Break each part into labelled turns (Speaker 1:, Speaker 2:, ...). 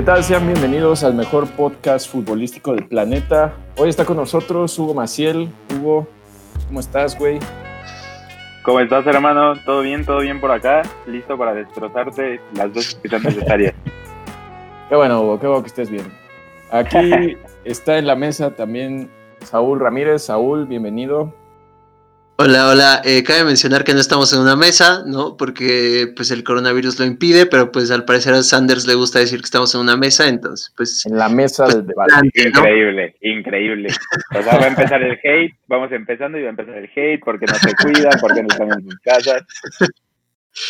Speaker 1: ¿Qué tal? Sean bienvenidos al mejor podcast futbolístico del planeta. Hoy está con nosotros Hugo Maciel. Hugo, ¿cómo estás, güey?
Speaker 2: ¿Cómo estás, hermano? ¿Todo bien? ¿Todo bien por acá? Listo para destrozarte las dos que sean necesarias.
Speaker 1: qué bueno, Hugo, qué bueno que estés bien. Aquí está en la mesa también Saúl Ramírez. Saúl, bienvenido.
Speaker 3: Hola, hola. Eh, cabe mencionar que no estamos en una mesa, ¿no? Porque pues el coronavirus lo impide, pero pues al parecer a Sanders le gusta decir que estamos en una mesa, entonces pues...
Speaker 1: En la mesa
Speaker 3: pues,
Speaker 1: del debate.
Speaker 2: Increíble, increíble. O sea, va a empezar el hate, vamos empezando y va a empezar el hate porque no se cuidan, porque no están en sus casas.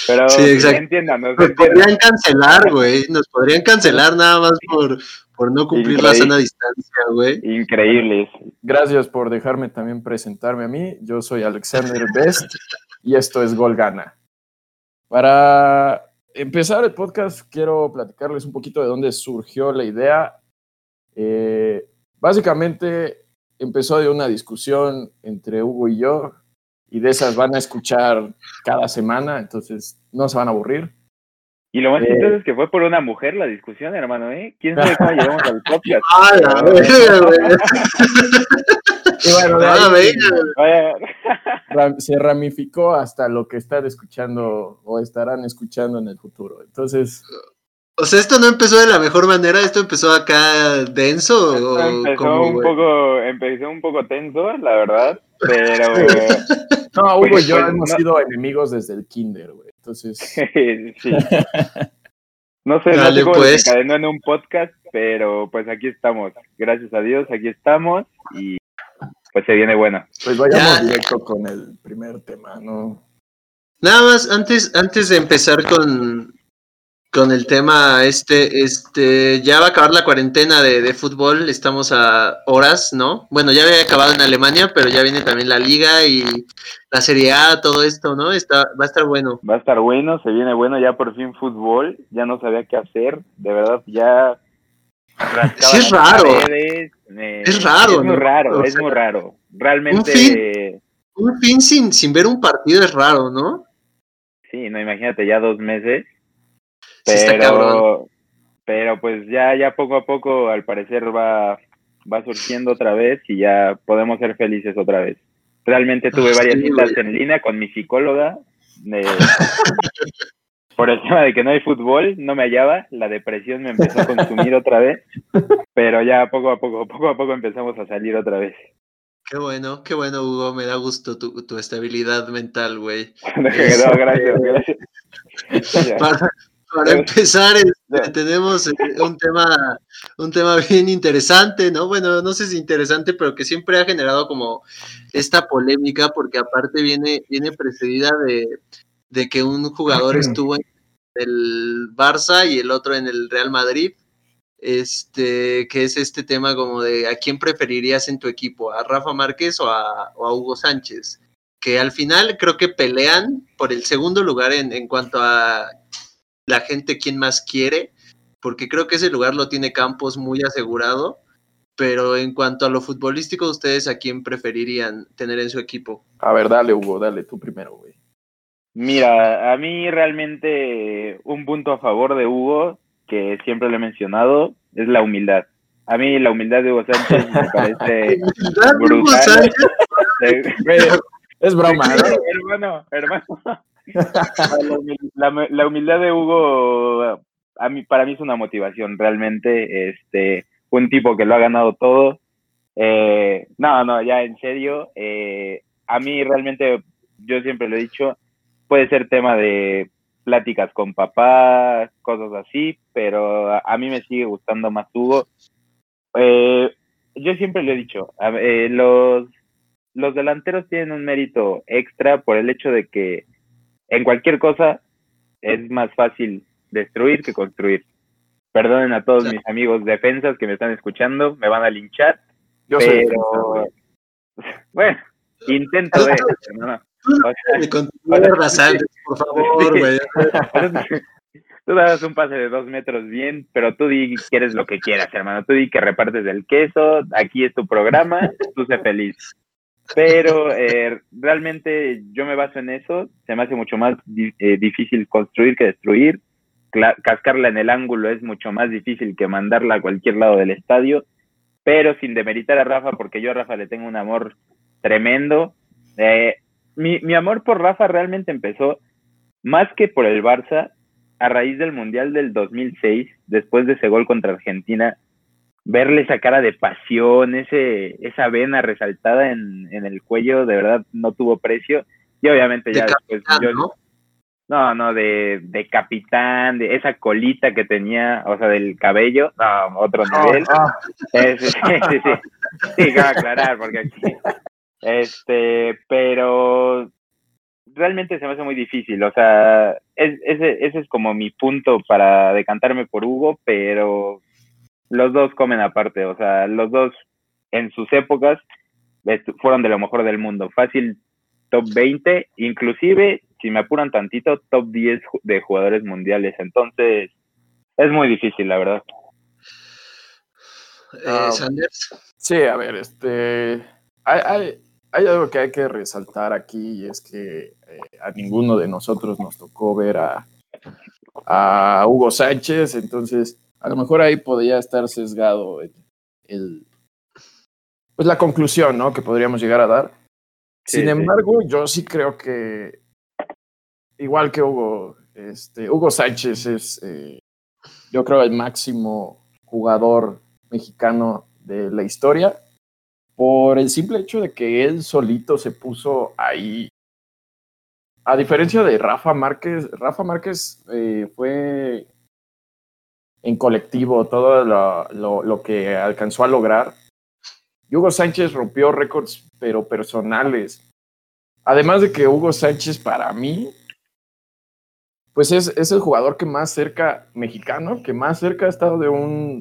Speaker 2: Pero
Speaker 3: Sí, exacto.
Speaker 2: entiendan, nos
Speaker 3: Nos
Speaker 2: entiendan.
Speaker 3: podrían cancelar, güey. Nos podrían cancelar nada más por, por no cumplir la
Speaker 2: Increíble.
Speaker 3: sana distancia, güey.
Speaker 2: Increíbles.
Speaker 1: Gracias por dejarme también presentarme a mí. Yo soy Alexander Best y esto es Gol Gana. Para empezar el podcast, quiero platicarles un poquito de dónde surgió la idea. Eh, básicamente empezó de una discusión entre Hugo y yo, y de esas van a escuchar cada semana, entonces no se van a aburrir.
Speaker 2: Y lo más
Speaker 1: Eh.
Speaker 2: chistoso es que fue por una mujer la discusión, hermano, ¿eh? ¿Quién sabe cómo llegamos al podcast?
Speaker 3: ¡Ah, la!
Speaker 1: Y bueno,
Speaker 3: Ah,
Speaker 1: ahí se ramificó hasta lo que están escuchando o estarán escuchando en el futuro. Entonces,
Speaker 3: O sea, esto no empezó de la mejor manera, esto empezó acá denso o
Speaker 2: Empezó
Speaker 3: cómo,
Speaker 2: un poco, empezó un poco tenso, la verdad, pero
Speaker 1: no, Hugo y yo
Speaker 2: Pues,
Speaker 1: hemos
Speaker 2: no.
Speaker 1: sido enemigos desde el kinder, güey. Entonces,
Speaker 2: sí. No sé, no
Speaker 3: Dale,
Speaker 2: sé cómo
Speaker 3: pues.
Speaker 2: en un podcast, pero pues aquí estamos. Gracias a Dios, aquí estamos y pues se viene bueno.
Speaker 1: pues vayamos
Speaker 3: Ya.
Speaker 1: directo con el primer tema, ¿no?
Speaker 3: Nada más, antes, antes de empezar con, con el tema este, este, ya va a acabar la cuarentena de, de fútbol, estamos a horas, ¿no? Bueno, ya había acabado en Alemania, pero ya viene también la liga y la Serie A, todo esto, ¿no? Está, va a estar bueno.
Speaker 2: Va a estar bueno, se viene bueno, ya por fin fútbol, ya no sabía qué hacer, de verdad, ya...
Speaker 3: Sí, es raro.
Speaker 2: paredes, eh,
Speaker 3: Es raro,
Speaker 2: Es muy
Speaker 3: ¿no?
Speaker 2: raro,
Speaker 3: O
Speaker 2: es muy raro. Realmente,
Speaker 3: fin. Un fin sin, sin ver un partido es raro, ¿no?
Speaker 2: sí, no, imagínate, ya dos meses. Pero pero pues ya ya poco a poco al parecer va va surgiendo otra vez y ya podemos ser felices otra vez realmente tuve
Speaker 3: Ah,
Speaker 2: varias
Speaker 3: sí,
Speaker 2: citas
Speaker 3: güey.
Speaker 2: en línea con mi psicóloga por el tema de que no hay fútbol no me hallaba la depresión me empezó a consumir otra vez pero ya poco a poco poco a poco empezamos a salir otra vez
Speaker 3: Qué bueno, qué bueno, Hugo, me da gusto tu, tu estabilidad mental, güey.
Speaker 2: no, gracias gracias Ya.
Speaker 3: Para, para empezar, este, tenemos eh, un tema, un tema bien interesante, ¿no? Bueno, no sé si interesante, pero que siempre ha generado como esta polémica, porque aparte viene, viene precedida de, de que un jugador estuvo en el Barça y el otro en el Real Madrid. Este, que es este tema como de a quién preferirías en tu equipo, a Rafa Márquez o a, o a Hugo Sánchez que al final creo que pelean por el segundo lugar en, en cuanto a la gente quien más quiere, porque creo que ese lugar lo tiene Campos muy asegurado, pero en cuanto a lo futbolístico, ¿ustedes a quién preferirían tener en su equipo?
Speaker 1: A ver, dale, Hugo, dale tú primero, güey.
Speaker 2: Mira, a mí realmente un punto a favor de Hugo, que siempre lo he mencionado, es la humildad. A mí la humildad de Hugo Sánchez me parece
Speaker 3: Hugo
Speaker 2: brutal.
Speaker 1: Es broma, ¿no?
Speaker 2: hermano, hermano. La, humil- la- la humildad de Hugo, para mí es una motivación, realmente. Este, un tipo que lo ha ganado todo. Eh, no, no, ya en serio. eh, a mí realmente, yo siempre lo he dicho, puede ser tema de pláticas con papá, cosas así, pero a, mí me sigue gustando más Hugo. Eh, yo siempre lo he dicho, eh, los, los delanteros tienen un mérito extra por el hecho de que en cualquier cosa es más fácil destruir que construir. Perdonen a todos mis amigos defensas que me están escuchando, me van a linchar,
Speaker 1: Yo soy
Speaker 2: pero bueno, intento de hermano. O sea,
Speaker 3: de continuar, Sánchez, por favor, güey.
Speaker 2: Tú das un pase de dos metros bien, pero tú di que eres lo que quieras, hermano. Tú di que repartes el queso, aquí es tu programa, tú sé feliz. Pero eh, realmente yo me baso en eso, se me hace mucho más eh, difícil construir que destruir. cascarla en el ángulo es mucho más difícil que mandarla a cualquier lado del estadio, pero sin demeritar a Rafa, porque yo a Rafa le tengo un amor tremendo. Eh, mi, mi amor por Rafa realmente empezó más que por el Barça, a raíz del Mundial del 2006, después de ese gol contra Argentina, verle esa cara de pasión, ese, esa vena resaltada en, en el cuello, de verdad no tuvo precio. Y obviamente ya después ¿no? No, no, de, de, capitán, de esa colita que tenía, o sea, del cabello, no, otro nivel. sí, sí, sí, sí, aclarar, porque aquí, este, pero realmente se me hace muy difícil, o sea, ese, ese es como mi punto para decantarme por Hugo, pero los dos comen aparte, o sea, los dos en sus épocas fueron de lo mejor del mundo, fácil top 20, inclusive, si me apuran tantito, top 10 de jugadores mundiales, entonces es muy difícil, la verdad.
Speaker 1: Eh, ah, Sanders. Sí, a ver, este, hay, hay, hay, algo que hay que resaltar aquí y es que eh, a ninguno de nosotros nos tocó ver a, a Hugo Sánchez, entonces a lo mejor ahí podría estar sesgado el, pues la conclusión, ¿no? Que podríamos llegar a dar. Sin embargo, yo sí creo que igual que Hugo, este, Hugo Sánchez es, eh, yo creo, el máximo jugador mexicano de la historia por el simple hecho de que él solito se puso ahí. A diferencia de Rafa Márquez, Rafa Márquez eh, fue en colectivo, todo lo, que alcanzó a lograr. Hugo Sánchez rompió récords, pero personales. Además de que Hugo Sánchez, para mí, pues es, es, el jugador que más cerca, mexicano, que más cerca ha estado de un,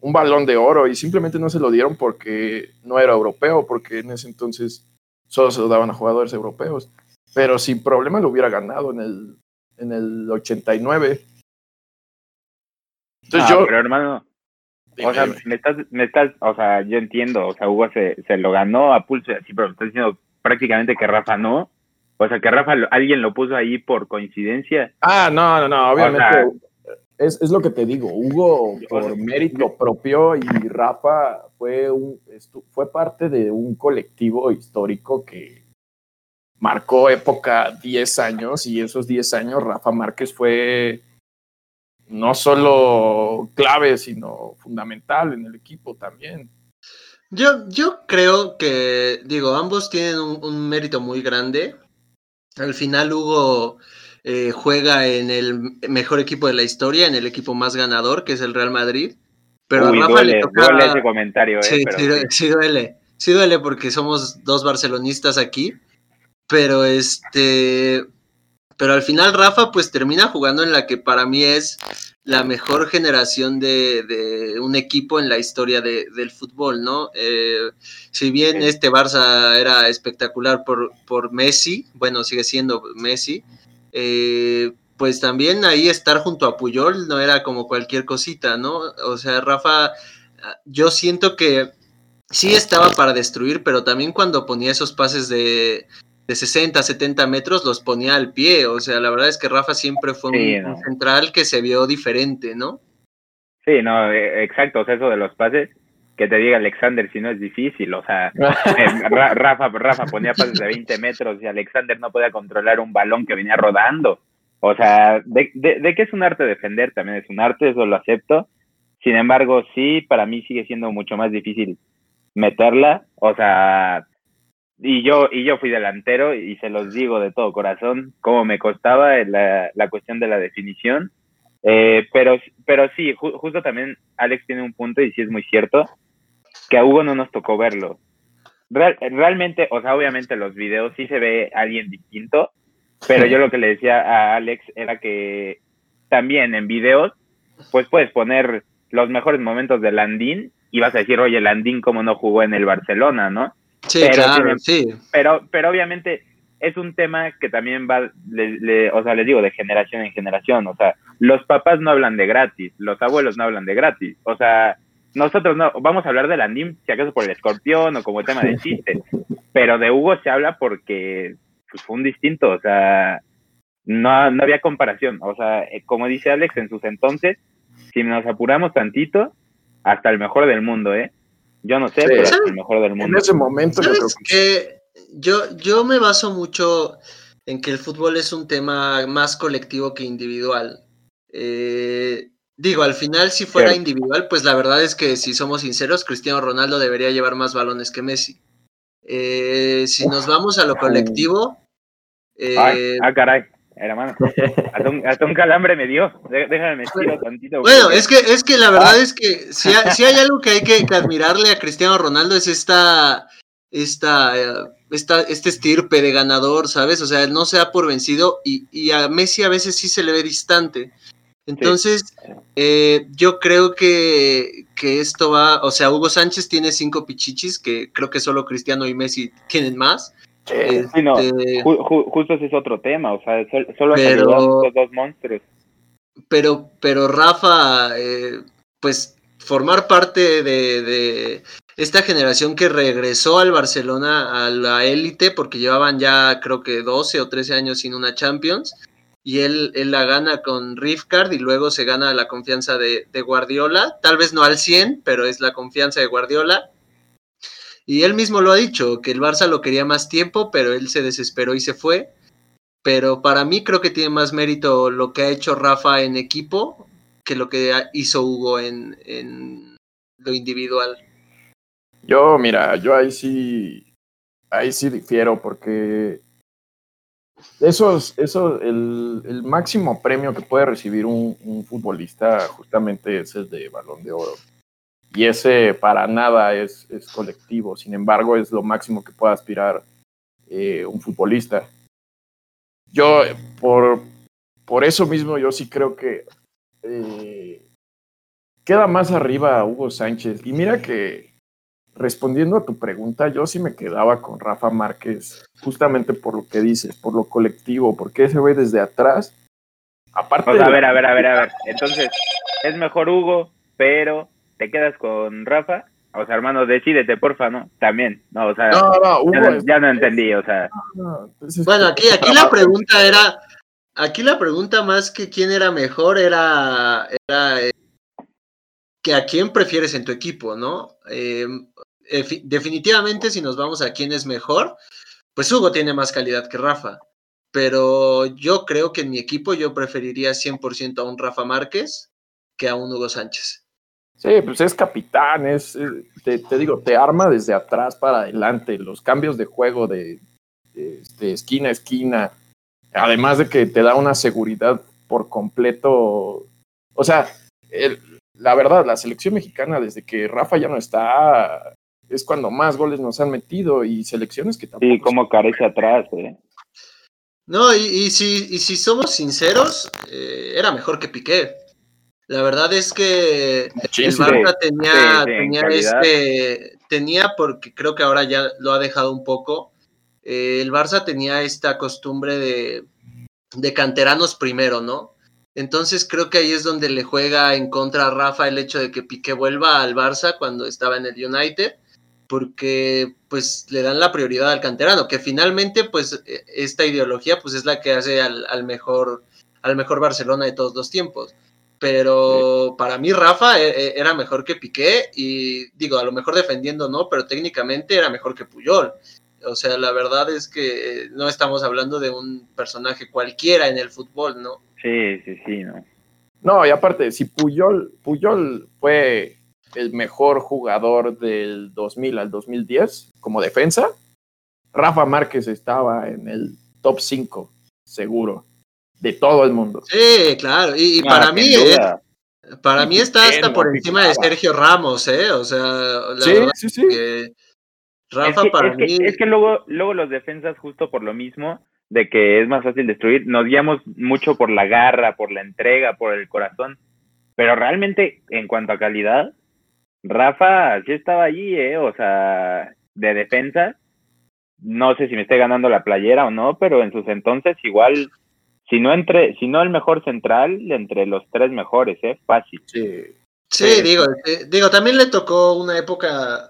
Speaker 1: un balón de oro y simplemente no se lo dieron porque no era europeo, porque en ese entonces solo se lo daban a jugadores europeos. Pero sin problema lo hubiera ganado en el, en el 89.
Speaker 2: Entonces yo. Pero hermano, o sea, me estás, me estás, o sea, yo entiendo, o sea, Hugo se, se lo ganó a pulso así, pero me estás diciendo prácticamente que Rafa no. O sea, que Rafa alguien lo puso ahí por coincidencia.
Speaker 1: Ah, no, no, no, obviamente. es, es, lo que te digo, Hugo por mérito propio y Rafa fue, un, fue parte de un colectivo histórico que marcó época 10 años y esos 10 años Rafa Márquez fue no solo clave, sino fundamental en el equipo también.
Speaker 3: Yo, yo creo que, digo, ambos tienen un, mérito muy grande. Al final Hugo eh, juega en el mejor equipo de la historia, en el equipo más ganador, que es el Real Madrid. Pero a Rafa
Speaker 2: duele, le toca... ese comentario, eh,
Speaker 3: sí, sí, duele. Sí duele porque somos dos barcelonistas aquí. Pero este pero al final Rafa pues termina jugando en la que para mí es la mejor generación de, un equipo en la historia del fútbol, ¿no? Eh, si bien este Barça era espectacular por, por Messi, bueno, sigue siendo Messi, eh, pues también ahí estar junto a Puyol no era como cualquier cosita, ¿no? O sea, Rafa, yo siento que sí estaba para destruir, pero también cuando ponía esos pases de, de 60, 70 metros los ponía al pie. O sea, la verdad es que Rafa siempre fue un, central que se vio diferente, ¿no?
Speaker 2: Sí, no, e, exacto. O sea, eso de los pases, que te diga Alexander si no es difícil. O sea, eh, Rafa, Rafa ponía pases de 20 metros y Alexander no podía controlar un balón que venía rodando. O sea, de, de, de que es un arte defender, también es un arte, eso lo acepto. Sin embargo, sí, para mí sigue siendo mucho más difícil meterla. O sea, y yo, y yo fui delantero y se los digo de todo corazón, cómo me costaba la, la cuestión de la definición. Eh, pero, pero sí, justo también Alex tiene un punto y sí es muy cierto, que a Hugo no nos tocó verlo. realmente, o sea, obviamente los videos sí se ve alguien distinto, pero yo lo que le decía a Alex era que también en videos, pues puedes poner los mejores momentos de Landín y vas a decir, oye, Landín cómo no jugó en el Barcelona, ¿no?
Speaker 3: Sí, pero, claro, sí.
Speaker 2: Pero, pero obviamente es un tema que también va, le, o sea, les digo, de generación en generación. O sea, los papás no hablan de gratis, los abuelos no hablan de gratis. O sea, nosotros no, vamos a hablar de Landim, si acaso por el escorpión o como tema de chiste, pero de Hugo se habla porque pues, fue un distinto, o sea, no, no había comparación. O sea, eh, como dice Alex, en sus entonces, si nos apuramos tantito, hasta el mejor del mundo, ¿eh? Yo no sé, pero hasta el mejor del mundo.
Speaker 1: En ese momento yo creo
Speaker 3: que... Yo, yo me baso mucho en que el fútbol es un tema más colectivo que individual. Eh, digo, al final, si fuera individual, pues la verdad es que si somos sinceros, Cristiano Ronaldo debería llevar más balones que Messi. Eh, si nos vamos a lo colectivo.
Speaker 2: Eh, ah, caray. Hermano, hasta un, calambre me dio. Déjame me tantito.
Speaker 3: Bueno, es que, es que la verdad ah. es que si, si, hay algo que hay que, admirarle a Cristiano Ronaldo es esta, esta, esta, este estirpe de ganador, ¿sabes? O sea, no se da por vencido y, y a Messi a veces sí se le ve distante. Entonces, eh, yo creo que, que, esto va, o sea, Hugo Sánchez tiene cinco pichichis, que creo que solo Cristiano y Messi tienen más.
Speaker 2: Sí, no, este, justo ese es otro tema, o sea, solo pero, estos dos monstruos.
Speaker 3: Pero, pero Rafa, eh, pues formar parte de, de, esta generación que regresó al Barcelona a la élite, porque llevaban ya creo que 12 o 13 años sin una Champions, y él, él la gana con Rifcard y luego se gana la confianza de, Guardiola, tal vez no al 100, pero es la confianza de Guardiola. Y él mismo lo ha dicho, que el Barça lo quería más tiempo, pero él se desesperó y se fue. Pero para mí creo que tiene más mérito lo que ha hecho Rafa en equipo que lo que hizo Hugo en, en lo individual.
Speaker 1: Yo, mira, yo ahí sí, ahí sí difiero porque esos, eso, el, el, máximo premio que puede recibir un, futbolista justamente es el de balón de oro. Y ese para nada es, es colectivo, sin embargo es lo máximo que puede aspirar eh, un futbolista. Yo, por, por eso mismo, yo sí creo que eh, queda más arriba Hugo Sánchez. Y mira que respondiendo a tu pregunta, yo sí me quedaba con Rafa Márquez, justamente por lo que dices, por lo colectivo, porque ese ve desde atrás. Aparte.
Speaker 2: a ver, a ver, a ver, a ver. Entonces, es mejor Hugo, pero te quedas con Rafa. O sea, hermano, decídete, porfa, ¿no? También, ¿no? O sea, ya, no, entendí, o sea.
Speaker 3: bueno, aquí, aquí la pregunta era, aquí la pregunta más que quién era mejor era, era eh, que a quién prefieres en tu equipo, ¿no? Eh, definitivamente si nos vamos a quién es mejor, pues Hugo tiene más calidad que Rafa. Pero yo creo que en mi equipo yo preferiría 100% a un Rafa Márquez que a un Hugo Sánchez.
Speaker 1: Sí, pues es capitán, es, eh, te, digo, te arma desde atrás para adelante, los cambios de juego de, de, esquina a esquina, además de que te da una seguridad por completo. O sea, la verdad, la selección mexicana, desde que Rafa ya no está, es cuando más goles nos han metido y selecciones que tampoco.
Speaker 2: Sí, como carece atrás, ¿eh?
Speaker 3: No, y, si, y si somos sinceros, eh, era mejor que Piqué. La verdad es que el Barça tenía, tenía este, tenía, porque creo que ahora ya lo ha dejado un poco, eh, el Barça tenía esta costumbre de, de canteranos primero, ¿no? Entonces creo que ahí es donde le juega en contra a Rafa el hecho de que Piqué vuelva al Barça cuando estaba en el United porque pues le dan la prioridad al canterano, que finalmente pues e, esta ideología pues es la que hace al, mejor al mejor Barcelona de todos los tiempos. Pero para mí Rafa e, e, era mejor que Piqué y digo, a lo mejor defendiendo no, pero técnicamente era mejor que Puyol. O sea, la verdad es que no estamos hablando de un personaje cualquiera en el fútbol, ¿no?
Speaker 2: Sí, sí, sí, no.
Speaker 1: No, y aparte, si Puyol, Puyol fue el mejor jugador del 2000 al 2010 como defensa, Rafa Márquez estaba en el top 5, seguro, de todo el mundo.
Speaker 3: Sí, claro, y, para mí, eh, para mí está hasta por encima de Sergio Ramos, ¿eh? O sea, la
Speaker 1: sí, sí, sí.
Speaker 3: Rafa para
Speaker 2: mí... es que luego, luego los defensas justo por lo mismo, de que es más fácil destruir, nos guiamos mucho por la garra, por la entrega, por el corazón, pero realmente en cuanto a calidad, Rafa sí estaba allí, ¿eh? O sea, de defensa. No sé si me esté ganando la playera o no, pero en sus entonces igual, si no entre, si no el mejor central, entre los tres mejores, ¿eh? Fácil.
Speaker 3: Sí. Sí, digo, eh, digo, también le tocó una época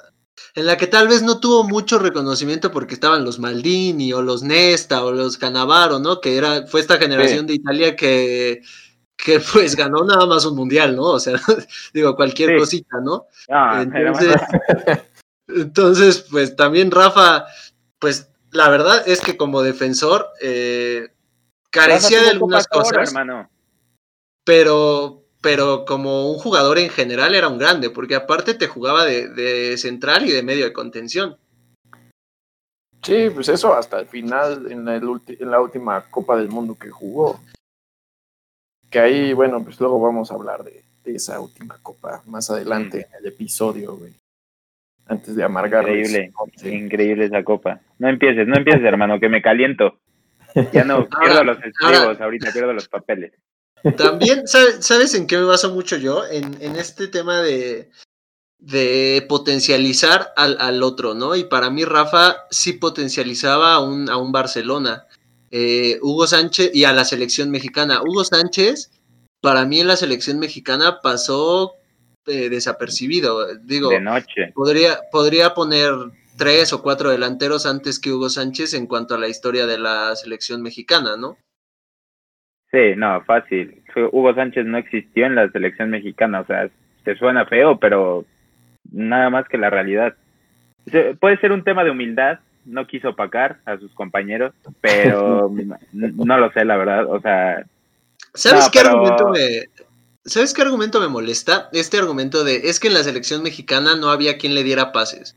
Speaker 3: en la que tal vez no tuvo mucho reconocimiento porque estaban los Maldini o los Nesta o los Canavaro, ¿no? Que era, fue esta generación de Italia que, que pues ganó nada más un mundial, ¿no? O sea, digo, cualquier cosita, ¿no? Ah, entonces, entonces, pues también Rafa, pues la verdad es que como defensor eh, carecía de algunas cosas, hermano. pero pero como un jugador en general era un grande, porque aparte te jugaba de, central y de medio de contención.
Speaker 1: Sí, pues eso hasta el final, en la, en la última Copa del Mundo que jugó. Que ahí, bueno, pues luego vamos a hablar de, esa última Copa más adelante en el episodio, güey. Antes de amargar.
Speaker 2: Increíble, increíble esa Copa. No empieces, no empieces, hermano, que me caliento. Ya no, pierdo los estribos, ahorita pierdo los papeles.
Speaker 3: También, ¿sabes en qué me baso mucho yo? En, este tema de, de potencializar al, otro, ¿no? Y para mí Rafa sí potencializaba a un, a un Barcelona. Eh, Hugo Sánchez y a la selección mexicana. Hugo Sánchez, para mí en la selección mexicana pasó eh, desapercibido. Digo,
Speaker 2: de noche.
Speaker 3: Podría, podría poner tres o cuatro delanteros antes que Hugo Sánchez en cuanto a la historia de la selección mexicana, ¿no?
Speaker 2: Sí, no, fácil. Hugo Sánchez no existió en la selección mexicana, o sea, se suena feo, pero nada más que la realidad. Puede ser un tema de humildad, no quiso opacar a sus compañeros, pero no lo sé, la verdad, o sea...
Speaker 3: ¿Sabes qué argumento me... ¿Sabes qué argumento me molesta? Este argumento de es que en la selección mexicana no había quien le diera pases.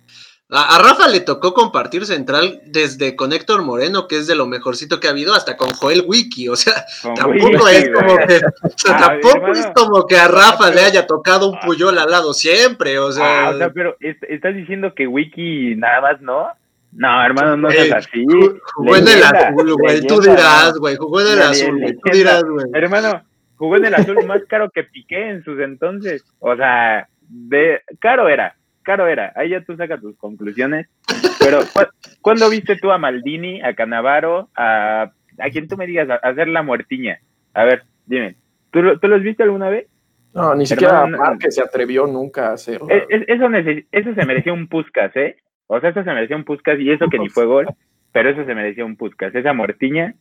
Speaker 3: A, Rafa le tocó compartir central desde con Héctor Moreno, que es de lo mejorcito que ha habido, hasta con Joel Wiki. O sea, tampoco es como que, tampoco es como que a Rafa le haya tocado un Puyol al lado siempre. O sea,
Speaker 2: ah, o sea pero estás diciendo que Wiki nada más no. No, hermano, no es así.
Speaker 3: Jugó en el azul, güey. Tú dirás, güey. Jugó en el azul, güey. Tú dirás, güey.
Speaker 2: Hermano, jugó en el azul más caro que Piqué en sus entonces. O sea, de caro era caro era. Ahí ya tú sacas tus conclusiones. Pero, ¿cuándo viste tú a Maldini, a Canavaro, a, a quien tú me digas, a, hacer la muertiña? A ver, dime, ¿tú, ¿tú los viste alguna vez?
Speaker 1: No, ni siquiera que se atrevió nunca a hacerlo.
Speaker 2: E, eso, eso se merecía un Puscas, ¿eh? O sea, eso se merecía un Puscas y eso que ni fue gol, pero eso se merecía un Puscas. Esa muertiña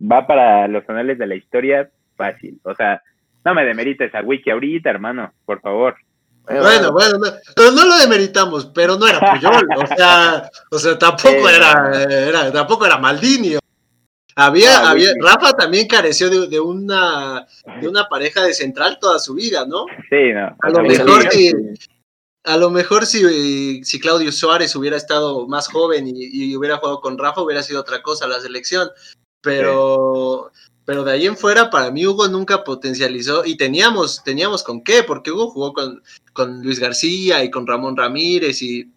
Speaker 2: va para los anales de la historia fácil. O sea, no me demerites a Wiki ahorita, hermano, por favor.
Speaker 3: Bueno, bueno, no, no, lo demeritamos, pero no era Puyol, o sea, o sea, tampoco era, era, tampoco era Maldini. Había, ah, había, Rafa también careció de, de, una de una pareja de central toda su vida, ¿no?
Speaker 2: Sí, no.
Speaker 3: A lo mejor si, a lo mejor si, si Claudio Suárez hubiera estado más joven y, hubiera jugado con Rafa, hubiera sido otra cosa la selección. Pero, pero de ahí en fuera, para mí Hugo nunca potencializó y teníamos, teníamos con qué, porque Hugo jugó con, con Luis García y con Ramón Ramírez y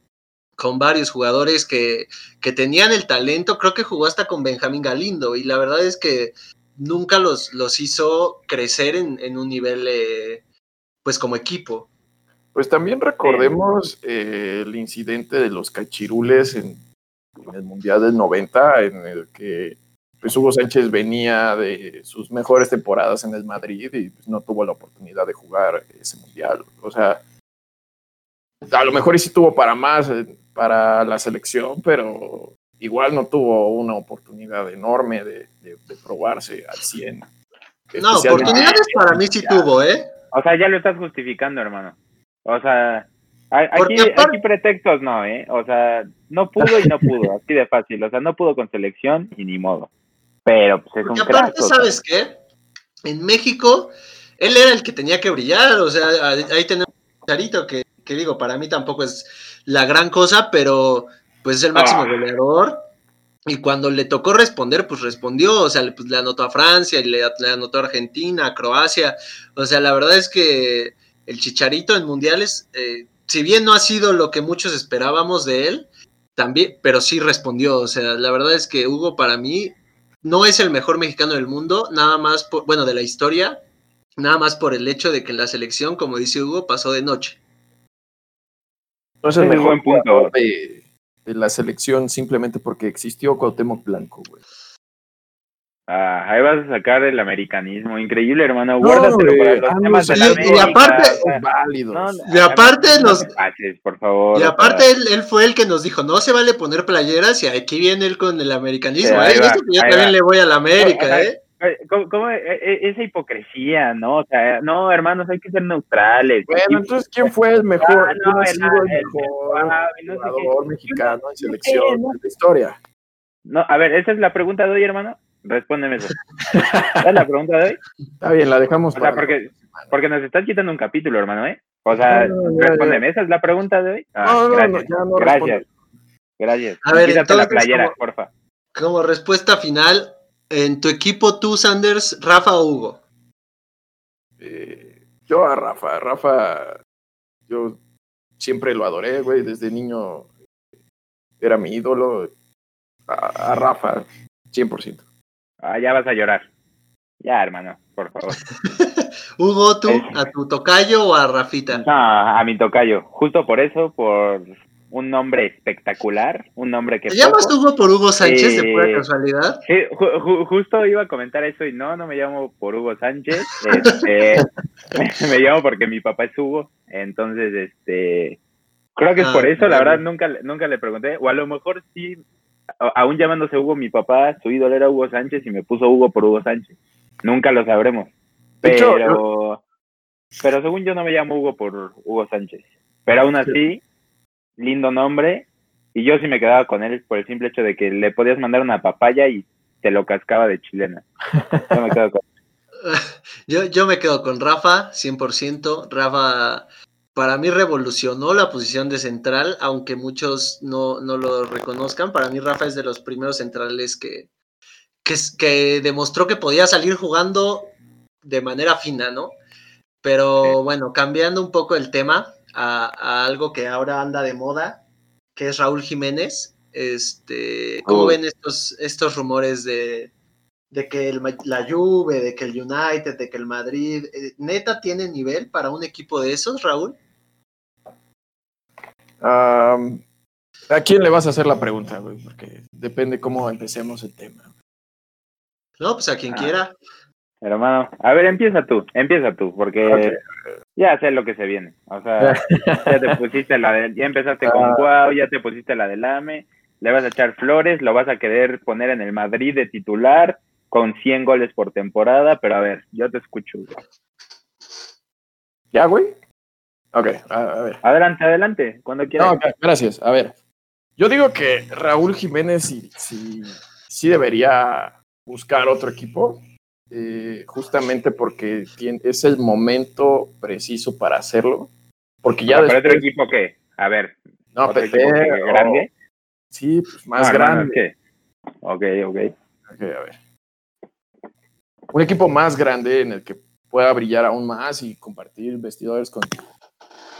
Speaker 3: con varios jugadores que, que tenían el talento, creo que jugó hasta con Benjamín Galindo y la verdad es que nunca los, los hizo crecer en, un nivel eh, pues como equipo.
Speaker 1: Pues también recordemos eh, el incidente de los cachirules en, en, el Mundial del 90, en el que pues Hugo Sánchez venía de sus mejores temporadas en el Madrid y pues, no tuvo la oportunidad de jugar ese mundial. O sea, a lo mejor sí tuvo para más eh, para la selección, pero igual no tuvo una oportunidad enorme de, probarse al 100.
Speaker 3: No, oportunidades para mí sí tuvo, ¿eh?
Speaker 2: O sea, ya lo estás justificando, hermano. O sea, aquí, aquí pretextos no, ¿eh? O sea, no pudo y no pudo, así de fácil. O sea, no pudo con selección y ni modo. Pero pues es un aparte,
Speaker 3: ¿sabes qué? En México, él era el que tenía que brillar, o sea, ahí tenemos a Charito, que, que digo, para mí tampoco es la gran cosa, pero pues es el máximo ah. goleador. Y cuando le tocó responder, pues respondió, o sea, pues, le anotó a Francia, y le, anotó a Argentina, a Croacia. O sea, la verdad es que el Chicharito en mundiales, eh, si bien no ha sido lo que muchos esperábamos de él, también, pero sí respondió. O sea, la verdad es que Hugo para mí no es el mejor mexicano del mundo, nada más, por, bueno, de la historia, nada más por el hecho de que en la selección, como dice Hugo, pasó de noche.
Speaker 1: No es el mejor punto de, la selección simplemente porque existió Cuauhtémoc Blanco, güey.
Speaker 2: Ah, ahí vas a sacar el americanismo. Increíble, hermano.
Speaker 1: No,
Speaker 2: Guárdatelo para los
Speaker 1: ah,
Speaker 2: temas de
Speaker 3: y aparte-
Speaker 1: válidos.
Speaker 2: no, no,
Speaker 3: Y aparte
Speaker 2: no
Speaker 3: nos-
Speaker 2: te pases, por favor.
Speaker 3: Y aparte él, él fue el que nos dijo, no se vale poner playeras y aquí viene él con el americanismo.
Speaker 2: Sí, ahí
Speaker 3: ¿eh?
Speaker 2: Va,
Speaker 3: yo
Speaker 2: ahí
Speaker 3: también
Speaker 2: va.
Speaker 3: le voy a la América,
Speaker 2: Ajá.
Speaker 3: ¿eh?
Speaker 2: eh, ¿cómo- cómo, eh, eh, esa hipocresía, ¿no? O sea, no, hermanos, hay que ser neutrales.
Speaker 1: Bueno,
Speaker 2: Aquí-
Speaker 1: entonces, ¿quién fue el mejor?
Speaker 2: Ah,
Speaker 1: ¿Quién
Speaker 2: no,
Speaker 1: ha
Speaker 2: el-
Speaker 1: sido el
Speaker 2: el-
Speaker 1: mejor
Speaker 2: ah, no sé qué.
Speaker 1: jugador mexicano en selección
Speaker 2: no.
Speaker 1: de la historia?
Speaker 2: No, a ver, esa es la pregunta de hoy, hermano. Respóndeme eso. ¿Esa es la pregunta de hoy?
Speaker 1: Está bien, la dejamos
Speaker 2: O sea,
Speaker 1: para
Speaker 2: porque, porque nos estás quitando un capítulo, hermano, ¿eh? O sea,
Speaker 1: No, no, ya,
Speaker 2: respóndeme, ¿esa es la pregunta de hoy? Ah,
Speaker 1: No, no,
Speaker 2: gracias,
Speaker 1: no, ya no
Speaker 2: gracias, gracias.
Speaker 3: A ver,
Speaker 2: Quítate la
Speaker 3: entonces,
Speaker 2: playera,
Speaker 3: ¿cómo?
Speaker 2: porfa.
Speaker 3: Como respuesta final, en tu equipo tú, Sanders, Rafa o Hugo.
Speaker 1: Eh, yo a Rafa, Rafa, yo siempre lo adoré, güey, desde niño era mi ídolo. A, a Rafa, 100%.
Speaker 2: Ah, ya vas a llorar. Ya, hermano, por favor.
Speaker 3: Hugo, tú, a tu tocayo o a Rafita.
Speaker 2: No, a mi tocayo. Justo por eso, por un nombre espectacular, un nombre que...
Speaker 3: ¿Te llamas
Speaker 2: poco-
Speaker 3: Hugo por Hugo Sánchez de pura
Speaker 2: Eh,
Speaker 3: casualidad?
Speaker 2: Sí, ju- ju- justo iba a comentar eso y no, no me llamo por Hugo Sánchez, este, me llamo porque mi papá es Hugo, entonces, este, creo que es
Speaker 3: Ah,
Speaker 2: por eso, la verdad nunca, le- nunca le pregunté, o a lo mejor sí, aún llamándose Hugo, mi papá, su ídolo era Hugo Sánchez y me puso Hugo por Hugo Sánchez, nunca lo sabremos,
Speaker 1: hecho,
Speaker 2: pero, pero según yo no me llamo Hugo por Hugo Sánchez, pero aún así, lindo nombre, y yo sí me quedaba con él por el simple hecho de que le podías mandar una papaya y te lo cascaba de chilena. Yo me quedo con
Speaker 3: Yo, yo me quedo con Rafa, 100%. Rafa, para mí revolucionó la posición de central, aunque muchos no, no lo reconozcan. Para mí Rafa es de los primeros centrales que, que, demostró que podía salir jugando de manera fina, ¿no? Pero bueno, cambiando un poco el tema a, a algo que ahora anda de moda, que es Raúl Jiménez. Este, ¿Cómo
Speaker 2: Oh.
Speaker 3: ven estos, estos rumores de, de que el, la Juve, de que el United, de que el Madrid, eh, neta tiene nivel para un equipo de esos, Raúl?
Speaker 1: ¿A quién le vas a hacer la pregunta, güey? Porque depende cómo empecemos el tema.
Speaker 3: No, pues a quien
Speaker 2: Ah.
Speaker 3: quiera.
Speaker 2: hermano. A ver, empieza tú, empieza tú, porque ya sé lo que se viene. O sea, ya te pusiste la de, ya empezaste con
Speaker 1: Ah.
Speaker 2: Cuau, ya te pusiste la del AME, le vas a echar flores, lo vas a querer poner en el Madrid de titular con 100 goles por temporada, pero a ver, yo te escucho. güey.
Speaker 1: ¿Ya, güey? Ok, a, a ver.
Speaker 2: Adelante, adelante, cuando quieras.
Speaker 1: No, gracias. A ver, yo digo que Raúl Jiménez sí, sí, sí debería buscar otro equipo, eh, justamente porque tiene- es el momento preciso para hacerlo. Porque ya
Speaker 2: ¿Para otro
Speaker 1: después-
Speaker 2: equipo qué? A ver,
Speaker 1: no,
Speaker 2: otro
Speaker 1: Pepe,
Speaker 2: equipo que-
Speaker 1: o-
Speaker 2: grande.
Speaker 1: Sí, pues más
Speaker 2: No,
Speaker 1: grande.
Speaker 2: es que- Ok, ok.
Speaker 1: Ok, a ver. Un equipo más grande en el que pueda brillar aún más y compartir vestidores con,